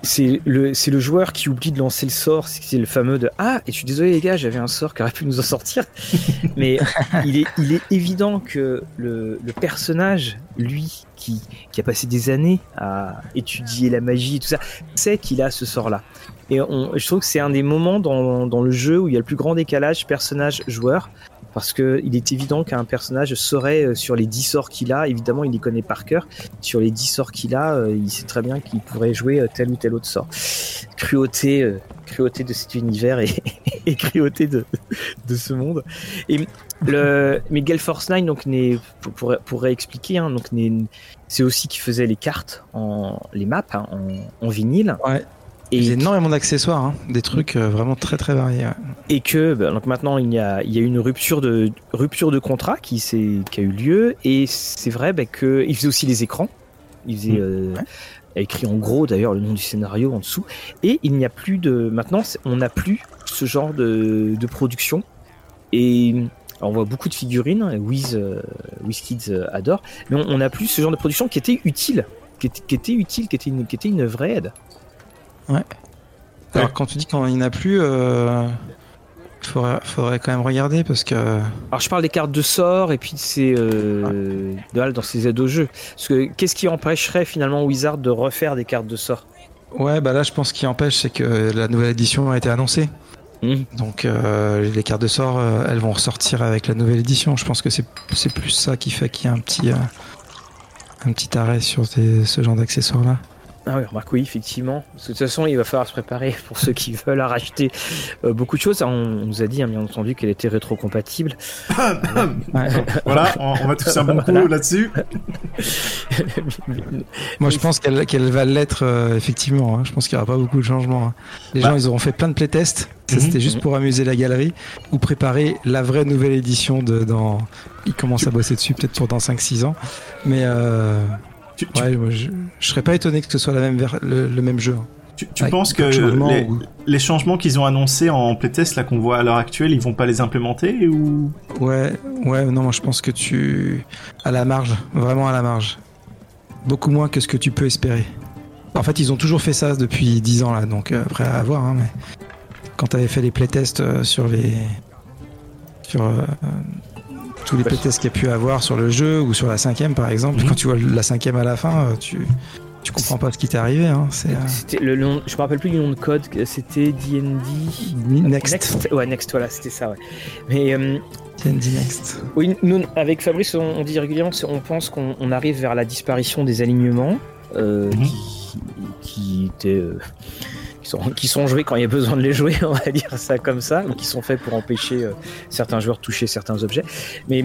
c'est le, c'est le joueur qui oublie de lancer le sort, c'est le fameux de Ah, et je suis désolé les gars, j'avais un sort qui aurait pu nous en sortir. Mais il est, il est évident que le, le personnage, lui, qui, qui, a passé des années à étudier la magie et tout ça, sait qu'il a ce sort-là. Et on, je trouve que c'est un des moments dans, dans le jeu où il y a le plus grand décalage personnage-joueur parce que il est évident qu'un personnage saurait euh, sur les 10 sorts qu'il a, évidemment il les connaît par cœur, sur les 10 sorts qu'il a, euh, il sait très bien qu'il pourrait jouer euh, tel ou tel autre sort. Cruauté, cruauté de cet univers et, cruauté de, ce monde. Et le, mais Gale Force 9, donc, pour, pour, hein, c'est aussi qui faisait les cartes, en, les maps hein, en, en vinyle. Ouais. Et il y a énormément d'accessoires, hein. des trucs euh, vraiment très très variés. Et que bah, donc maintenant il y a, il y a une rupture de rupture de contrat qui, qui a eu lieu et c'est vrai bah, qu'il faisait aussi les écrans. Il faisait mmh. euh, écrit en gros d'ailleurs le nom du scénario en dessous et il n'y a plus de maintenant on n'a plus ce genre de, de production et on voit beaucoup de figurines, Wiz, euh, Kids euh, adore, mais on n'a plus ce genre de production qui était utile, qui était, qui était utile, qui était, une, qui était une vraie aide. Ouais. Alors quand tu dis qu'il n'y en a plus, euh, faudrait, faudrait, quand même regarder parce que. Alors je parle des cartes de sort et puis c'est euh, dans ces aides au jeu. Parce que qu'est-ce qui empêcherait finalement Wizard de refaire des cartes de sort? Ouais, bah là je pense qu'il empêche c'est que la nouvelle édition a été annoncée. Mmh. Donc euh, les cartes de sort, euh, elles vont ressortir avec la nouvelle édition. Je pense que c'est plus ça qui fait qu'il y a un petit, euh, un petit arrêt sur ce genre d'accessoires là. Ah oui, remarque, oui, effectivement. de toute façon, il va falloir se préparer pour ceux qui veulent racheter euh, beaucoup de choses. On, nous a dit, hein, bien entendu, qu'elle était rétrocompatible. voilà, on, va toucher un bon coup là-dessus. Moi, je pense qu'elle va l'être, euh, effectivement. Hein. Je pense qu'il n'y aura pas beaucoup de changements. Hein. Les bah. gens, ils auront fait plein de playtests. Ça, mhm. c'était juste pour amuser la galerie ou préparer la vraie nouvelle édition de dans. Ils commencent à bosser dessus peut-être pour dans 5-6 ans. Mais. Euh... Ouais, je, serais pas étonné que ce soit la même le, même jeu. Hein. Tu, penses que les, changements qu'ils ont annoncés en playtest là qu'on voit à l'heure actuelle, ils vont pas les implémenter ou? Ouais, ouais, non, moi je pense que tu à la marge, vraiment à la marge. Beaucoup moins que ce que tu peux espérer. En fait, ils ont toujours fait ça depuis 10 ans là, donc euh, après à voir. Hein, mais quand tu avais fait les playtests euh, sur les sur euh, tous les playtests qu'il y a pu avoir sur le jeu ou sur la cinquième par exemple. Mhm. Quand tu vois la cinquième à la fin, euh, tu tu comprends pas ce qui t'est arrivé. Hein. C'est, euh, le nom, je me rappelle plus du nom de code. C'était D&D Next. Ouais, Next. Voilà, c'était ça. Ouais. Mais euh, D&D Next. Oui, nous avec Fabrice, on, dit régulièrement, on pense qu'on arrive vers la disparition des alignements mhm. qui, qui étaient qui sont, joués quand il y a besoin de les jouer, on va dire ça comme ça, ou qui sont faits pour empêcher euh, certains joueurs de toucher certains objets. Mais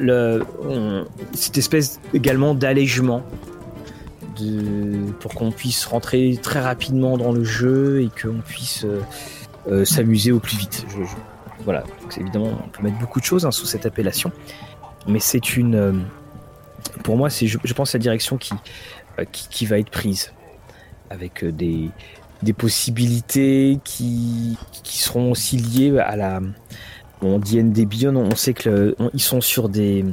hum, cette espèce également d'allègement pour qu'on puisse rentrer très rapidement dans le jeu et qu'on puisse euh, euh, s'amuser au plus vite. Voilà, évidemment, on peut mettre beaucoup de choses hein, sous cette appellation, mais c'est une, pour moi, c'est je, je, pense la direction qui, qui va être prise avec des, des possibilités qui, qui seront aussi liées à la. Bon, D&D Beyond, on sait que ils sont sur des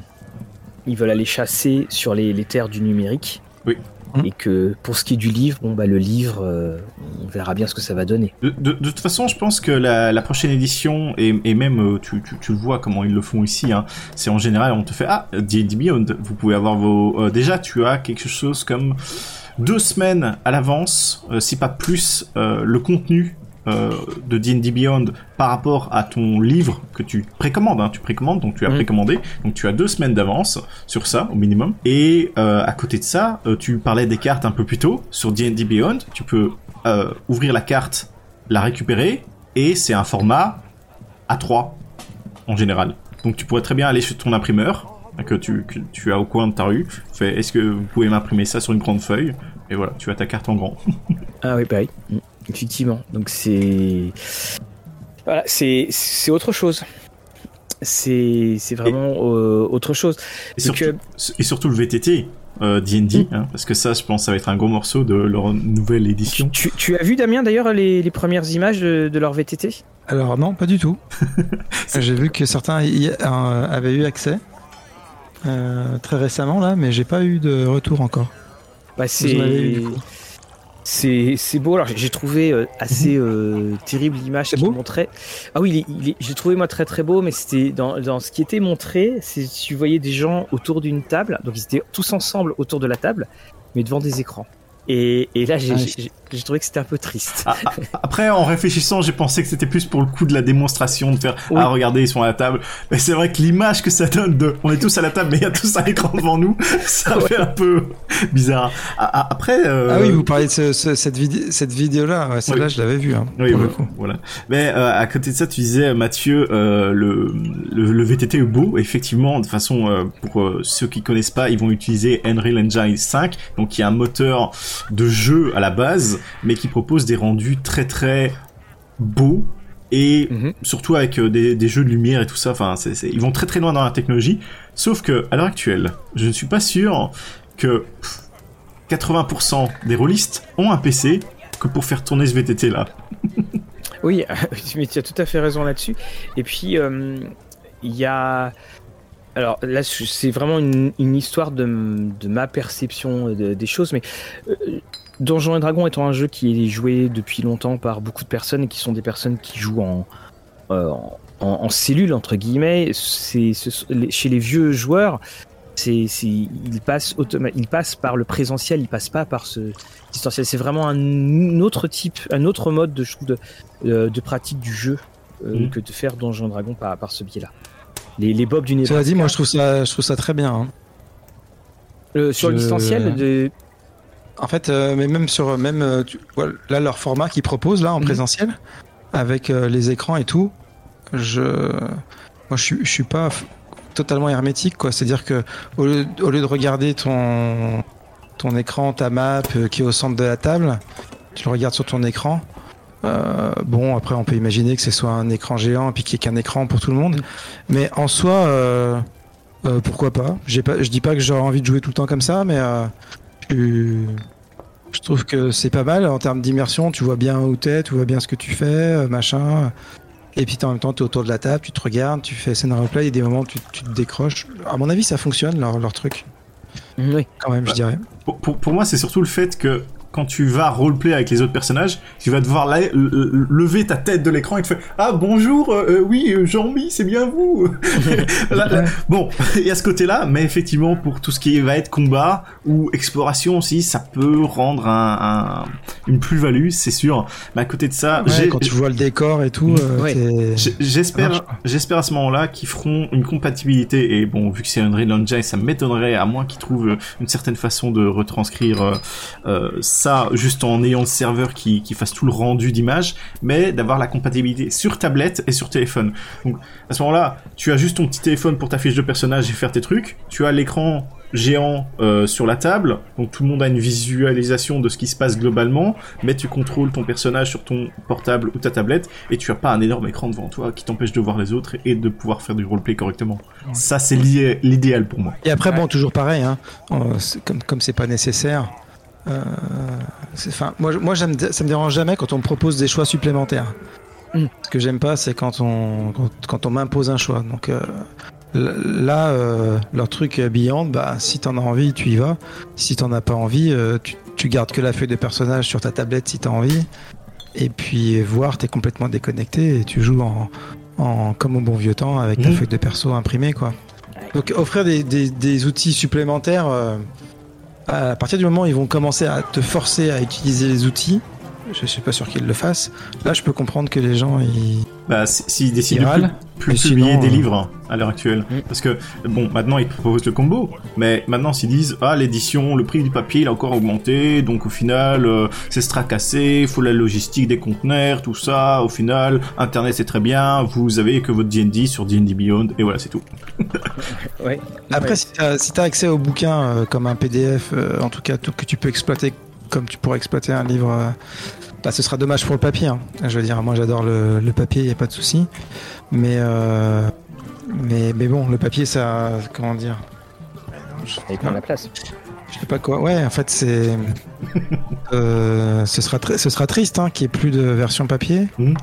ils veulent aller chasser sur les, les terres du numérique. Oui. Et que pour ce qui est du livre, bon bah le livre, euh, on verra bien ce que ça va donner. De, de, de toute façon, je pense que la, la prochaine édition, et, et même euh, tu, tu, tu, le vois comment ils le font ici, hein, c'est en général on te fait ah D&D Beyond, vous pouvez avoir vos euh, déjà tu as quelque chose comme deux semaines à l'avance, euh, si pas plus, le contenu euh, de D&D Beyond par rapport à ton livre que tu précommandes. Hein, tu précommandes, donc tu as mmh. précommandé, donc tu as deux semaines d'avance sur ça au minimum. Et euh, à côté de ça, euh, tu parlais des cartes un peu plus tôt sur D&D Beyond. Tu peux euh, ouvrir la carte, la récupérer, et c'est un format A3 en général. Donc tu pourrais très bien aller chez ton imprimeur que tu, que tu as au coin de ta rue. Fait, est-ce que vous pouvez m'imprimer ça sur une grande feuille Et voilà, tu as ta carte en grand. ah oui, pareil. Mmh. Effectivement. Donc c'est. Voilà, c'est autre chose. C'est vraiment euh, autre chose. Et surtout, euh... et surtout, le VTT. Euh, D&D, mmh. hein, parce que ça, je pense, ça va être un gros morceau de leur nouvelle édition. Tu, tu as vu, Damien, d'ailleurs, les, les, premières images de, de, leur VTT Alors non, pas du tout. j'ai vu que certains y, euh, avaient eu accès très récemment, là, mais j'ai pas eu de retour encore. Bah, c'est c'est beau. Alors j'ai trouvé euh, assez euh, terrible l'image qu'il montrait. Ah oui, j'ai trouvé moi très très beau, mais c'était dans, dans, ce qui était montré, c'est tu voyais des gens autour d'une table, donc ils étaient tous ensemble autour de la table, mais devant des écrans. Et, et là, j'ai ah, trouvé que c'était un peu triste. Ah, ah, après, en réfléchissant, j'ai pensé que c'était plus pour le coup de la démonstration, de faire oui. ah regardez ils sont à la table. Mais c'est vrai que l'image que ça donne de on est tous à la table, mais il y a tous un écran devant nous, ça ouais. fait un peu bizarre. Après. Euh... Ah oui, vous parlez de ce, ce, cette, vidéo, cette vidéo là, ouais, celle-là oui. je l'avais vue. Hein, oui, voilà. voilà. Mais euh, à côté de ça, tu disais Mathieu, euh, le, le, le VTT est beau. Effectivement, de façon euh, pour ceux qui connaissent pas, ils vont utiliser Unreal Engine 5, donc il y a un moteur de jeu à la base, mais qui propose des rendus très très beaux et -hmm. surtout avec euh, des, des, jeux de lumière et tout ça. Enfin, ils vont très très loin dans la technologie. Sauf que à l'heure actuelle, je ne suis pas sûr que 80% des rôlistes ont un PC que pour faire tourner ce VTT là. oui, mais tu as tout à fait raison là-dessus. Et puis il euh, y a alors là, c'est vraiment une, une, histoire de, de ma perception de, des choses, mais euh, Donjons et Dragons étant un jeu qui est joué depuis longtemps par beaucoup de personnes et qui sont des personnes qui jouent en, euh, en, en, cellule entre guillemets, c'est chez les vieux joueurs, c'est ils passent ils passent par le présentiel, ils passent pas par ce distanciel. C'est vraiment un autre type, un autre mode de de, de, de pratique du jeu euh, mmh. que de faire Donjons et Dragons par, par ce biais-là les, les bobs du nez. Cela dit, moi je trouve ça, je trouve ça très bien. Hein. Euh, sur je... le distanciel de... En fait, euh, mais même sur même euh, tu, là leur format qu'ils proposent là en mmh. présentiel avec euh, les écrans et tout, je moi je suis je suis pas totalement hermétique quoi. C'est-à-dire que au lieu, au lieu de regarder ton ton écran, ta map euh, qui est au centre de la table, tu le regardes sur ton écran. Euh, bon, après, on peut imaginer que ce soit un écran géant et puis qu'il n'y ait qu'un écran pour tout le monde. Mais en soi, euh, euh, pourquoi pas, pas Je dis pas que j'aurais envie de jouer tout le temps comme ça, mais je, je, trouve que c'est pas mal en termes d'immersion. Tu vois bien où t'es, tu vois bien ce que tu fais, machin. Et puis en même temps, tu es autour de la table, tu te regardes, tu fais scénario replay, il y a des moments où tu, tu, te décroches. À mon avis, ça fonctionne leur, leur truc. Oui. Quand même, bah, je dirais. Pour, pour, pour moi, c'est surtout le fait que quand tu vas roleplay avec les autres personnages, tu vas devoir la, lever ta tête de l'écran et te faire ah bonjour euh, oui Jean-Mi c'est bien vous là, là, bon il y a ce côté là mais effectivement pour tout ce qui va être combat ou exploration aussi ça peut rendre un, un une plus-value c'est sûr. Mais à côté de ça ouais, quand tu vois le décor et tout euh, ouais. j'espère j'espère à ce moment là qu'ils feront une compatibilité et bon vu que c'est Unreal Engine ça m'étonnerait à moins qu'ils trouvent une certaine façon de retranscrire euh, euh ça juste en ayant le serveur qui, qui fasse tout le rendu d'image, mais d'avoir la compatibilité sur tablette et sur téléphone. Donc à ce moment-là, tu as juste ton petit téléphone pour ta fiche de personnage et faire tes trucs. Tu as l'écran géant euh, sur la table, donc tout le monde a une visualisation de ce qui se passe globalement, mais tu contrôles ton personnage sur ton portable ou ta tablette et tu as pas un énorme écran devant toi qui t'empêche de voir les autres et de pouvoir faire du roleplay correctement. Ouais. Ça c'est l'idéal pour moi. Et après bon toujours pareil, hein, comme comme c'est pas nécessaire. Euh, enfin, moi, moi ça me dérange jamais quand on me propose des choix supplémentaires. Mm. Ce que j'aime pas, c'est quand on, quand, quand on m'impose un choix. Donc, euh, Là, euh, leur truc Beyond, bah, si t'en as envie, tu y vas. Si t'en as pas envie, euh, tu, tu, gardes que la feuille de personnage sur ta tablette si t'as envie. Et puis voir, t'es complètement déconnecté et tu joues en, en comme au bon vieux temps avec ta Mhm. feuille de perso imprimée, quoi. Donc offrir des, des, des outils supplémentaires, euh, à partir du moment où ils vont commencer à te forcer à utiliser les outils, je suis pas sûr qu'ils le fassent. Là, je peux comprendre que les gens ils Bah, s'ils décident de plus, plus publier sinon, des euh, livres à l'heure actuelle. Mm. Parce que, bon, maintenant ils proposent le combo, mais maintenant s'ils disent, ah, l'édition, le prix du papier, il a encore augmenté, donc au final, euh, c'est stracassé, il faut la logistique des conteneurs, tout ça, au final, Internet c'est très bien, vous avez que votre D&D sur D&D Beyond, et voilà, c'est tout. Ouais. Après, Ouais. si tu as, accès au bouquin euh, comme un PDF, euh, en tout cas tout- que tu peux exploiter comme tu pourrais exploiter un livre, euh, bah, ce sera dommage pour le papier. hein. Je veux dire, moi j'adore le, le papier, il n'y a pas de souci. Mais, euh, mais, mais bon, le papier, ça. Comment dire? Je, Il prend la place. je sais pas quoi. Ouais, en fait, c'est. euh, ce, sera tr- ce sera triste hein, qu'il n'y ait plus de version papier. Mhm.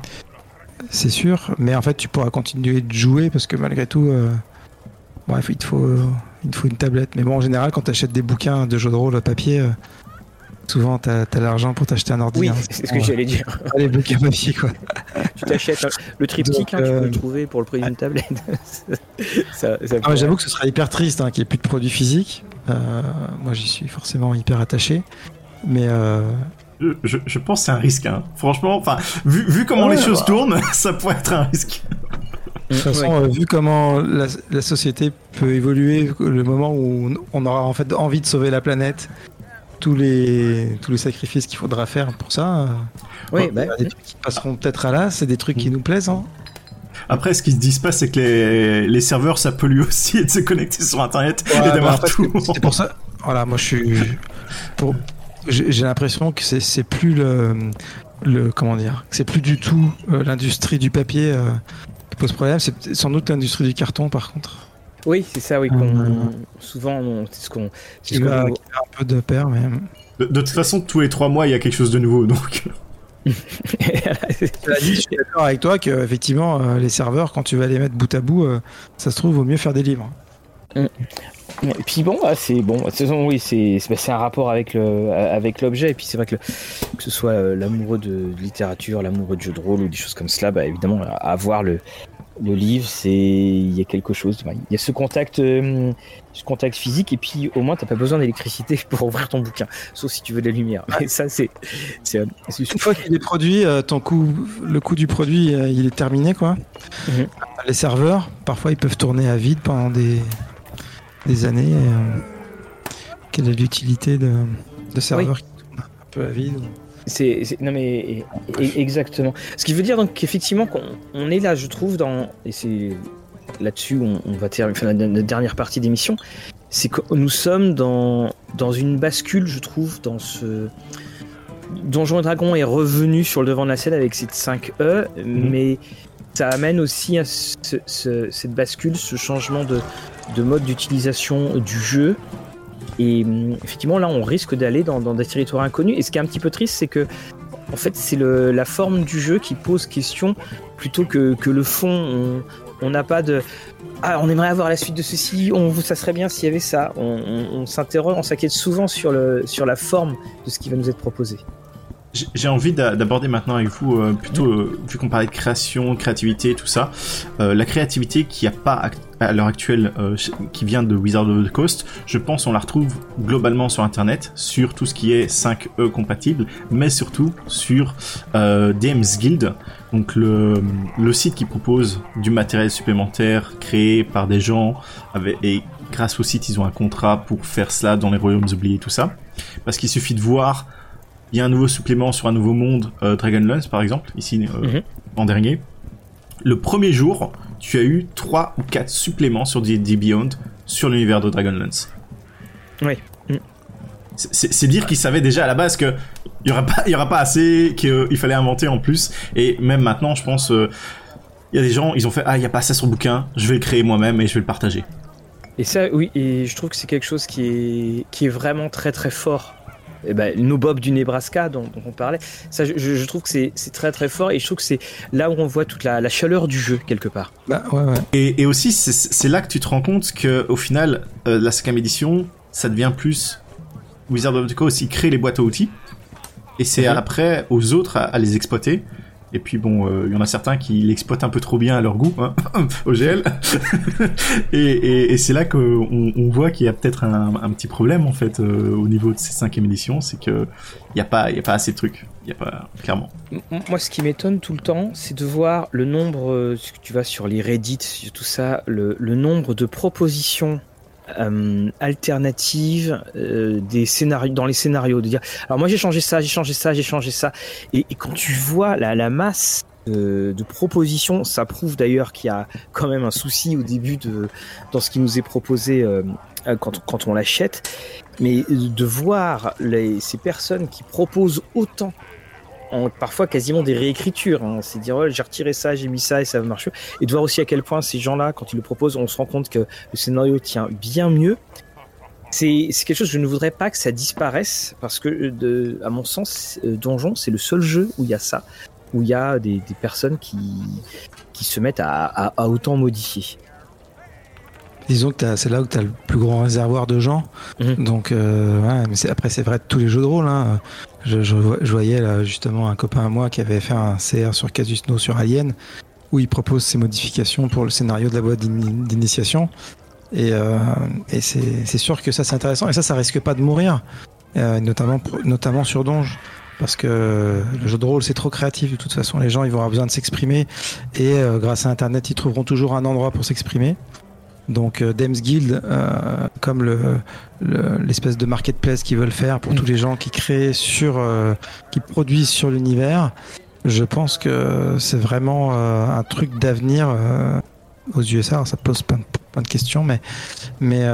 C'est sûr. Mais en fait, tu pourras continuer de jouer parce que malgré tout. euh, Bref, il te faut, il te faut une tablette. Mais bon, en général, quand tu achètes des bouquins de jeux de rôle papier, euh, souvent tu as, l'argent pour t'acheter un ordi. Oui, hein. c'est ce que j'allais dire. Papier, quoi. Tu t'achètes euh, le triptyque, Donc, hein, tu euh, peux le trouver pour le prix d'une tablette. ça, ça Ah, J'avoue que ce sera hyper triste hein, qu'il n'y ait plus de produits physiques. Euh, moi, j'y suis forcément hyper attaché. Mais euh, Je, pense que c'est un risque, hein. Franchement, enfin, vu, vu comment Ouais, les choses bah. tournent, ça pourrait être un risque. de toute façon, euh, vu comment la, la société peut évoluer, le moment où on aura en fait envie de sauver la planète, tous les, tous les sacrifices qu'il faudra faire pour ça, Oui, il bah, y a des trucs qui passeront peut-être à là, c'est des trucs qui nous plaisent. Hein. Après, ce qu'ils se disent pas, c'est que les, les serveurs, ça peut lui aussi de se connecter sur Internet Ouais, et bah, d'avoir en fait, tout. C'est pour ça. Voilà, moi je suis. Pour... J'ai l'impression que c'est c'est plus le, le comment dire, que c'est plus du tout euh, l'industrie du papier euh, qui pose problème. C'est sans doute l'industrie du carton par contre. Oui, c'est ça, oui. qu'on- Euh, Souvent, c'est ce qu'on. qui va un peu de pair, mais. De, de toute façon, tous les trois mois, il y a quelque chose de nouveau, donc. Je suis d'accord avec toi que effectivement euh, les serveurs, quand tu vas les mettre bout à bout, euh, ça se trouve vaut mieux faire des livres. Et puis bon, bah, c'est bon. De toute façon, oui, c'est bah, c'est un rapport avec le avec l'objet. Et puis c'est vrai que, le- que ce soit euh, l'amoureux de, de littérature, l'amoureux de jeux de rôle ou des choses comme cela, bah évidemment, avoir le le livre, c'est il y a quelque chose. Il y a ce contact, euh, ce contact physique. Et puis au moins, t'as pas besoin d'électricité pour ouvrir ton bouquin, sauf si tu veux de la lumière. Mais ça, c'est Une fois qu'il est produit, euh, ton le coût du produit, euh, il est terminé quoi. Mhm. Les serveurs, parfois, ils peuvent tourner à vide pendant des, des années. et, quelle est l'utilité de, de serveurs qui tournent un peu à vide? C'est- non mais et- et- exactement. Ce qui veut dire donc qu'effectivement qu'on on est là, je trouve, dans et c'est là-dessus où on, on va terminer enfin, la, la dernière partie d'émission, c'est que nous sommes dans dans une bascule, je trouve, dans ce Donjon et Dragon est revenu sur le devant de la scène avec ses 5 E, mais ça amène aussi à ce- ce- cette bascule, ce changement de, de mode d'utilisation du jeu. Et hum, effectivement, là, on risque d'aller dans, des territoires inconnus. Et ce qui est un petit peu triste, c'est que, en fait, c'est la forme du jeu qui pose question plutôt que, le fond. On- n'a pas de. Ah, on aimerait avoir la suite de ceci, ça serait bien s'il y avait ça. On, s'interroge, on s'inquiète souvent sur la forme de ce qui va nous être proposé. J'ai envie d'a- d'aborder maintenant avec vous, euh, plutôt, euh, vu qu'on parlait de création, créativité, tout ça, euh, la créativité qui a pas à l'heure actuelle, euh, qui vient de Wizard of the Coast, je pense on la retrouve globalement sur Internet, sur tout ce qui est 5E compatible, mais surtout sur euh, DM's Guild, donc le, le site qui propose du matériel supplémentaire créé par des gens, avec, et grâce au site ils ont un contrat pour faire cela dans les royaumes oubliés, tout ça, parce qu'il suffit de voir il y a un nouveau supplément sur un nouveau monde, euh, Dragonlance par exemple, ici euh, Mhm. en dernier. Le premier jour, tu as eu 3 ou 4 suppléments sur D&D Beyond sur l'univers de Dragonlance. Oui. Mm. C'est- dire qu'ils savaient déjà à la base que il y aura pas, il y aura pas assez, qu'il fallait inventer en plus. Et même maintenant, je pense, euh, il y a des gens, ils ont fait ah il y a pas ça sur le bouquin, je vais le créer moi-même et je vais le partager. Et ça, oui, et je trouve que c'est quelque chose qui est, qui est vraiment très très fort eh ben, nos Bob du Nebraska dont, on parlait. Ça, je, trouve que c'est très très fort et je trouve que c'est là où on voit toute la, chaleur du jeu quelque part. Bah, ouais, ouais. Et, aussi, c'est là que tu te rends compte que au final, euh, la cinquième édition, ça devient plus Wizard of the Coast, il crée les boîtes à outils et c'est mhm. après aux autres à les exploiter. Et puis bon, il euh, y en a certains qui l'exploitent un peu trop bien à leur goût, hein, OGL. et, c'est là qu'on on voit qu'il y a peut-être un, petit problème en fait euh, au niveau de ces cinquième éditions, c'est que il y a pas, a pas assez de trucs. Il y a pas clairement. Moi, ce qui m'étonne tout le temps, c'est de voir le nombre, euh, tu vas sur les Reddit, tout ça, le nombre de propositions euh, alternative euh, des scénarios dans les scénarios de dire alors moi j'ai changé ça j'ai changé ça j'ai changé ça. Et, quand tu vois la, masse euh, de propositions ça prouve d'ailleurs qu'il y a quand même un souci au début de dans ce qui nous est proposé euh, quand, on l'achète. Mais de voir ces personnes qui proposent autant parfois quasiment des réécritures. Hein. C'est dire, j'ai retiré ça, j'ai mis ça et ça marche. Et de voir aussi à quel point ces gens-là, quand ils le proposent, on se rend compte que le scénario tient bien mieux. C'est quelque chose, je ne voudrais pas que ça disparaisse, parce que, de, à mon sens, euh, Donjon, c'est le seul jeu où il y a ça, où il y a des, personnes qui, qui se mettent à, autant modifier. Disons que c'est là où tu as le plus grand réservoir de gens. Mhm. Donc, euh, mais après, c'est vrai de tous les jeux de rôle. Hein. Je, je, voyais là, justement un copain à moi qui avait fait un CR sur Casus No sur Alien, où il propose ses modifications pour le scénario de la boîte d'initiation. Et, euh, et c'est sûr que ça c'est intéressant. Et ça, ça risque pas de mourir, euh, notamment, notamment sur Donge. Parce que le jeu de rôle c'est trop créatif de toute façon, les gens ils vont avoir besoin de s'exprimer et euh, grâce à internet ils trouveront toujours un endroit pour s'exprimer. Donc euh, Dems Guild, euh, comme le, l'espèce de marketplace qu'ils veulent faire pour mm. tous les gens qui créent sur, euh, qui produisent sur l'univers, je pense que c'est vraiment un truc d'avenir aux USA. ça pose plein de, questions, mais mais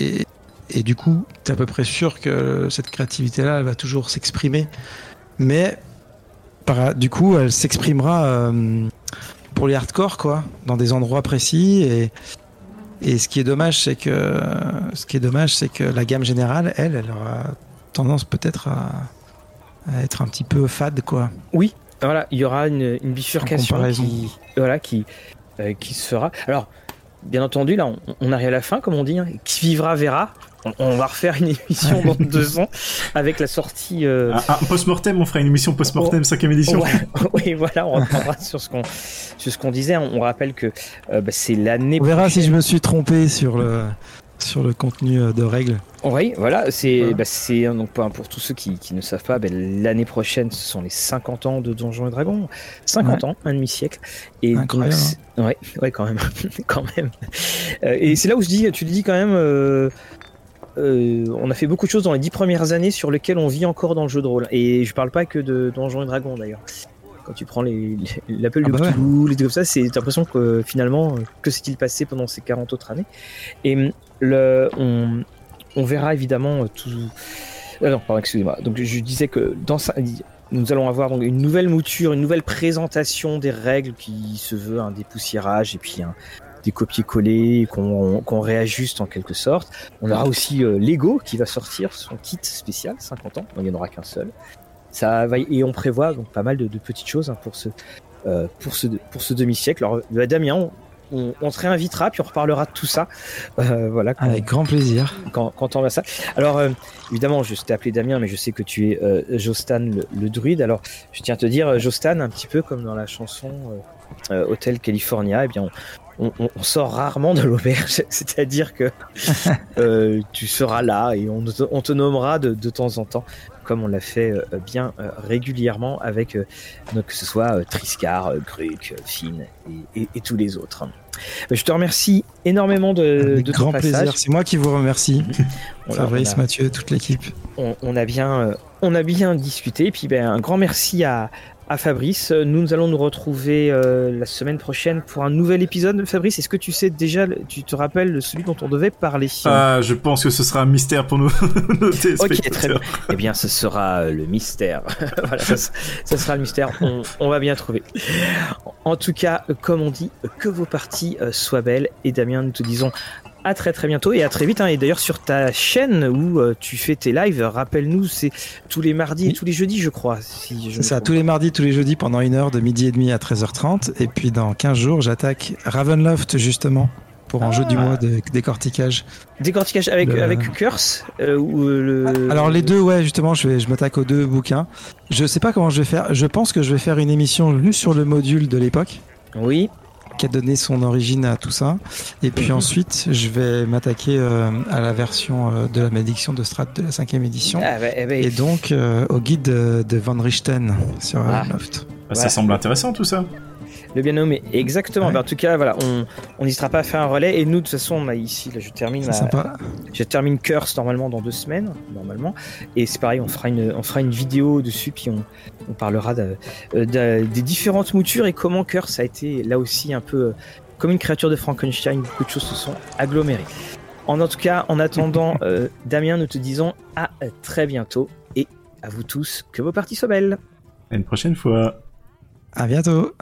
et, et, du coup, tu es à peu près sûr que cette créativité-là, elle va toujours s'exprimer, mais par, du coup, elle s'exprimera pour les hardcore quoi, dans des endroits précis et et ce qui est dommage c'est que ce qui est dommage c'est que la gamme générale elle elle aura tendance peut-être à, être un petit peu fade quoi. Oui, voilà, il y aura une, bifurcation qui voilà qui euh, qui se fera. Alors bien entendu là on, on, arrive à la fin comme on dit, hein. qui vivra verra on, va refaire une émission dans deux ans avec la sortie. Euh... Un, post-mortem, on fera une émission post-mortem, oh, cinquième édition. oui, voilà, on reprendra sur ce qu'on sur ce qu'on disait. On, rappelle que euh, bah, c'est l'année. On verra si je me suis trompé sur le sur le contenu euh, de règles. Oui, voilà, c'est bah, c'est donc pour tous ceux qui, qui ne savent pas, bah, l'année prochaine, ce sont les 50 ans de Donjons et Dragons, 50 ans, un demi siècle. Et Incroyable. Donc, ouais, ouais, quand même, quand même. Euh, et c'est là où je dis, tu le dis quand même, euh, euh, on a fait beaucoup de choses dans les dix premières années sur lesquelles on vit encore dans le jeu de rôle. Et je parle pas que de Donjons et Dragons d'ailleurs. Quand tu prends l'appel ah de bah Cthulhu, les trucs comme ça, c'est l'impression que finalement, que s'est-il passé pendant ces 40 autres années? Et le, on, verra évidemment tout. Ah non, pardon, excusez-moi. Donc je disais que dans nous allons avoir donc une nouvelle mouture, une nouvelle présentation des règles qui se veut un dépoussiérage et puis un, des copier-coller qu'on réajuste en quelque sorte. On aura aussi euh, Lego qui va sortir son kit spécial 50 ans, il n'y en aura qu'un seul. Ça va, et on prévoit donc pas mal de, petites choses hein, pour ce euh, pour ce pour ce demi-siècle. Alors bah, Damien, on, on, te réinvitera puis on reparlera de tout ça. Euh, voilà. Avec grand plaisir. Quand, quand on va ça. Alors évidemment, je t'ai appelé Damien, mais je sais que tu es Jostan le, druide. Alors je tiens à te dire Jostan, un petit peu comme dans la chanson Hotel California. Eh bien, on, sort rarement de l'auberge, c'est-à-dire que euh, tu seras là et on, te nommera de, temps en temps, comme on l'a fait euh, bien euh, régulièrement avec que ce soit Triscar, Gruc, Finn et, tous les autres. Je te remercie énormément de, de grand plaisir. C'est moi qui vous remercie, Fabrice, Mathieu, toute l'équipe. On, a bien, on a bien discuté. Et puis ben, un grand merci à, à Fabrice. Nous allons nous retrouver euh, la semaine prochaine pour un nouvel épisode. Fabrice, est-ce que tu sais déjà, tu te rappelles celui dont on devait parler? Ah, je pense que ce sera un mystère pour nous. ok, très bien. Eh bien, ce sera euh, le mystère. voilà, ça, sera le mystère. On, va bien trouver. En tout cas, comme on dit, que vos parties euh, soient belles. Et Damien, nous te disons à très très bientôt et à très vite. Hein. Et d'ailleurs sur ta chaîne où euh, tu fais tes lives, rappelle-nous, c'est tous les mardis et tous les jeudis, je crois. Si c'est ça, tous les mardis, tous les jeudis pendant une heure de midi et demi à 13h30. Et puis dans 15 jours, j'attaque Ravenloft justement pour un jeu du ah. mois de décortiquage. Décortiquage avec, avec Curse euh, ou le... Alors les deux, ouais, justement, je, vais, je m'attaque aux deux bouquins. Je sais pas comment je vais faire. Je pense que je vais faire une émission juste sur le module de l'époque. Oui qui a donné son origine à tout ça. Et puis mhm. ensuite, je vais m'attaquer euh, à la version euh, de la malédiction de Strat de la cinquième édition. Ah, bah, eh ben, et donc euh, au guide de, Van Richten sur ah. Loft. Bah, ça semble intéressant tout ça. Le bien nommé, exactement. en tout cas, voilà, on n'hésitera pas à faire un relais. Et nous, de toute façon, on a ici, là, je termine. Je termine Curse normalement dans deux semaines, normalement. Et c'est pareil, on fera une, on fera une vidéo dessus, puis on, on parlera euh, des différentes moutures et comment Curse a été là aussi un peu euh, comme une créature de Frankenstein. Beaucoup de choses se sont agglomérées. En tout cas, en attendant, euh, Damien, nous te disons à très bientôt et à vous tous que vos parties soient belles. À une prochaine fois. À bientôt.